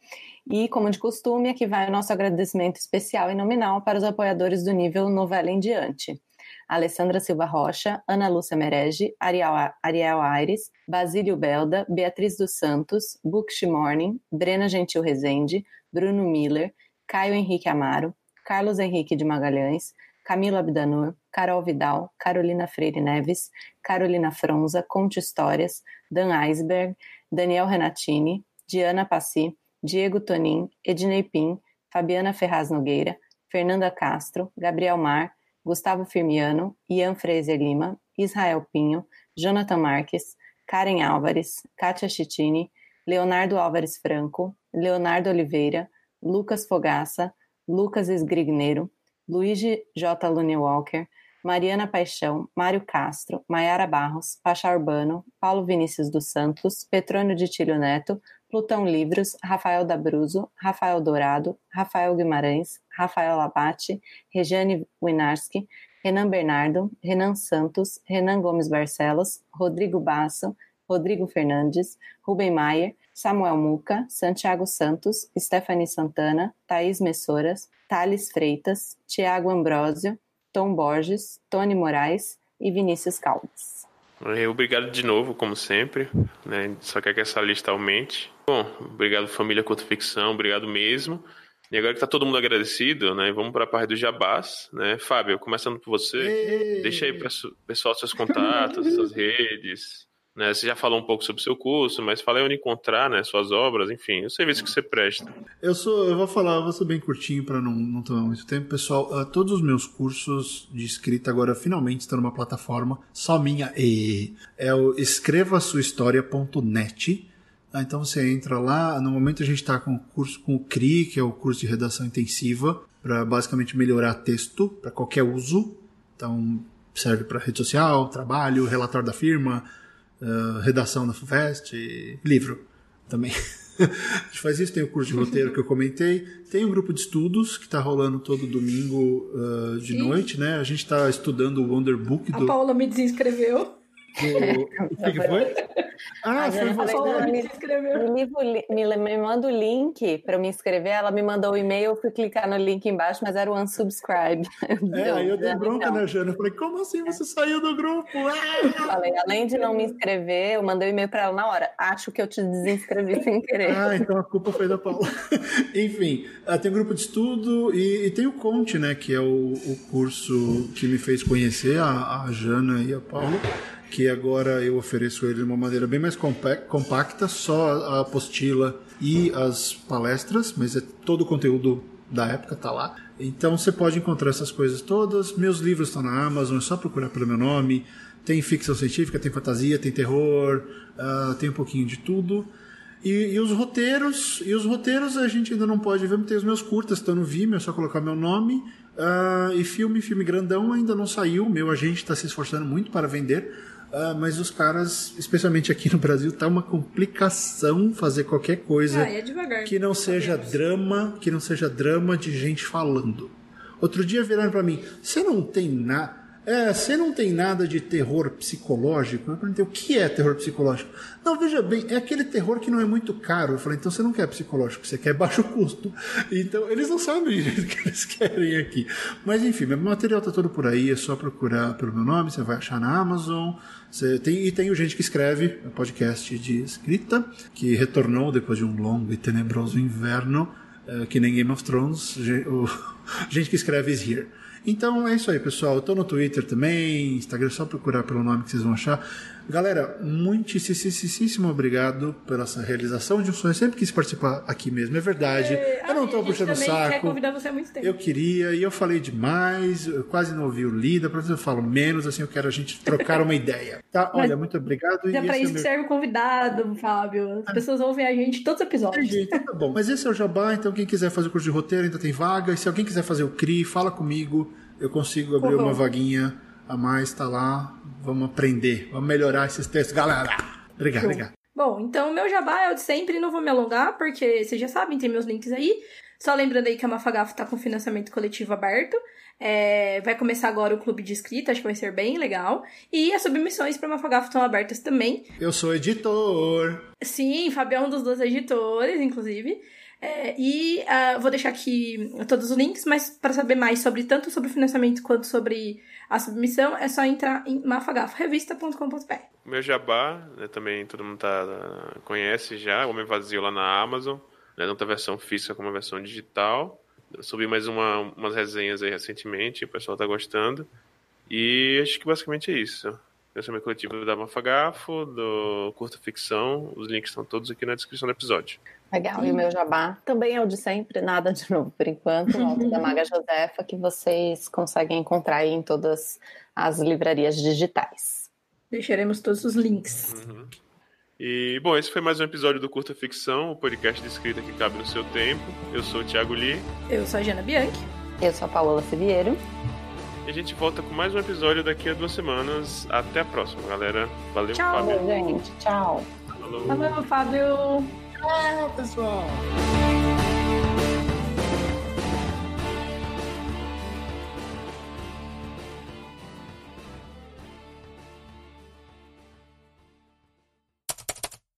E, como de costume, aqui vai o nosso agradecimento especial e nominal para os apoiadores do nível novela em diante. Alessandra Silva Rocha, Ana Lúcia Merege, Ariel, Ariel Aires, Basílio Belda, Beatriz dos Santos, Booksh Morning, Brena Gentil Rezende, Bruno Miller, Caio Henrique Amaro, Carlos Henrique de Magalhães, Camila Abdanur, Carol Vidal, Carolina Freire Neves, Carolina Fronza, Conte Histórias, Dan Eisberg, Daniel Renatini, Diana Passi, Diego Tonin, Ednei Pim, Fabiana Ferraz Nogueira, Fernanda Castro, Gabriel Mar, Gustavo Firmiano, Ian Fraser Lima, Israel Pinho, Jonathan Marques, Karen Álvares, Kátia Chitini, Leonardo Álvares Franco, Leonardo Oliveira, Lucas Fogaça, Lucas Esgrigneiro, Luigi J. Lune Walker, Mariana Paixão, Mário Castro, Maiara Barros, Pachá Urbano, Paulo Vinícius dos Santos, Petrônio de Tílio Neto, Plutão Livros, Rafael Dabruzo, Rafael Dourado, Rafael Guimarães, Rafael Labate, Regiane Winarski, Renan Bernardo, Renan Santos, Renan Gomes Barcelos, Rodrigo Basso, Rodrigo Fernandes, Rubem Maier, Samuel Muca, Santiago Santos, Stephanie Santana, Thaís Messoras, Thales Freitas, Tiago Ambrósio, Tom Borges, Tony Moraes e Vinícius Caldas. Obrigado de novo, como sempre. Né? Só quer que essa lista aumente. Bom, obrigado família Curto Ficção, obrigado mesmo. E agora que está todo mundo agradecido, né? Vamos para a parte do Jabás, né? Fábio, começando por você, Ei. deixa aí para pessoal seus contatos, suas redes, né? Você já falou um pouco sobre o seu curso, mas fala aí onde encontrar, né? Suas obras, enfim, o serviço que você presta. Eu sou, eu vou falar, eu vou ser bem curtinho para não, não tomar muito tempo, pessoal. Uh, todos os meus cursos de escrita agora finalmente estão numa plataforma só minha e é o escrevasuahistoria.net. Ah, então você entra lá. No momento a gente está com o curso com o CRI, que é o curso de redação intensiva, para basicamente melhorar texto para qualquer uso. Então serve para rede social, trabalho, relatório da firma uh, redação na FUVEST, livro também. a gente faz isso, tem o curso de roteiro que eu comentei, tem um grupo de estudos que está rolando todo domingo uh, de Sim. noite, né? A gente está estudando o Wonder Book do... A Paula me desinscreveu. O que, foi? Ah, foi você. Falei, me, me, me, me, manda o link para eu me inscrever. Ela me mandou o e-mail, eu fui clicar no link embaixo, mas era o unsubscribe. É, aí eu dei bronca, né, Jana? Eu falei, como assim você saiu do grupo? Ah! Falei, além de não me inscrever, eu mandei o um e-mail para ela na hora. Acho que eu te desinscrevi sem querer. Ah, então a culpa foi da Paula. Enfim, ah, tem um grupo de estudo e, e, tem o Conte, né, que é o, o curso que me fez conhecer a, a Jana e a Paula que agora eu ofereço ele de uma maneira bem mais compacta, só a apostila e as palestras, mas é todo o conteúdo da época tá lá. Então você pode encontrar essas coisas todas. Meus livros estão na Amazon, é só procurar pelo meu nome. Tem ficção científica, tem fantasia, tem terror, uh, tem um pouquinho de tudo. E, e, os roteiros, e os roteiros a gente ainda não pode ver, tem os meus curtas estão no Vimeo, é só colocar meu nome. Uh, e filme, filme grandão ainda não saiu. Meu agente está se esforçando muito para vender. Uh, mas os caras, especialmente aqui no Brasil, tá uma complicação fazer qualquer coisa ah, é que não seja drama, que não seja drama de gente falando. Outro dia viraram para mim, você não tem nada é, você não tem nada de terror psicológico? Eu perguntei, o que é terror psicológico? Não, veja bem, é aquele terror que não é muito caro. Eu falei, então você não quer psicológico, você quer baixo custo. Então, eles não sabem o que eles querem aqui. Mas enfim, meu material tá todo por aí, é só procurar pelo meu nome, você vai achar na Amazon. Você tem, e tem o Gente que Escreve, podcast de escrita, que retornou depois de um longo e tenebroso inverno, uh, que nem Game of Thrones. Gente que Escreve is here. Então é isso aí, pessoal. Eu tô no Twitter também, Instagram, só procurar pelo nome que vocês vão achar. Galera, muitíssimo obrigado pela essa realização de um sonho. Eu sempre quis participar aqui mesmo, é verdade. É, eu não estou puxando o saco. Quer convidar você há muito tempo. Eu queria e eu falei demais, eu quase não ouvi o Lida, para eu falo menos, assim, eu quero a gente trocar uma ideia. Tá? Olha, muito obrigado. É para isso que serve o convidado, Fábio. As pessoas ouvem a gente todos os episódios. Gente, tá bom. Mas esse é o Jabá, então quem quiser fazer o curso de roteiro ainda tem vaga. E se alguém quiser fazer o CRI, fala comigo. Eu consigo abrir uma vaguinha a mais, tá lá. Vamos aprender, vamos melhorar esses textos, galera. Obrigado, obrigado. Bom, então o meu jabá é o de sempre, não vou me alongar, porque vocês já sabem, tem meus links aí. Só lembrando aí que a Mafagafo tá com financiamento coletivo aberto. É, vai começar agora o clube de escrita, acho que vai ser bem legal. E as submissões para Mafagafo estão abertas também. Eu sou editor. Sim, Fábio é um dos dois editores, inclusive. É, e uh, vou deixar aqui todos os links, mas para saber mais sobre tanto sobre o financiamento quanto sobre a submissão, é só entrar em mafagaforevista.com.br. Meu jabá, né, também todo mundo tá, conhece já, Homem Vazio lá na Amazon, né, tanto a versão física como a versão digital. Eu subi mais uma, umas resenhas aí recentemente, o pessoal tá gostando. E acho que basicamente é isso. Pensamento coletivo da Mafagafo, do Curta Ficção, os links estão todos aqui na descrição do episódio. Legal, e o meu jabá também é o de sempre, nada de novo por enquanto, o Alto da Maga Josefa, que vocês conseguem encontrar aí em todas as livrarias digitais. Deixaremos todos os links. Uhum. E, bom, esse foi mais um episódio do Curta Ficção, o podcast de escrita que cabe no seu tempo. Eu sou o Thiago Lee. Eu sou a Jana Bianchi. Eu sou a Paola Siviero. E a gente volta com mais um episódio daqui a duas semanas. Até a próxima, galera. Valeu, Tchau, gente. Tchau. Falou. Valeu, Fábio. Tchau, pessoal.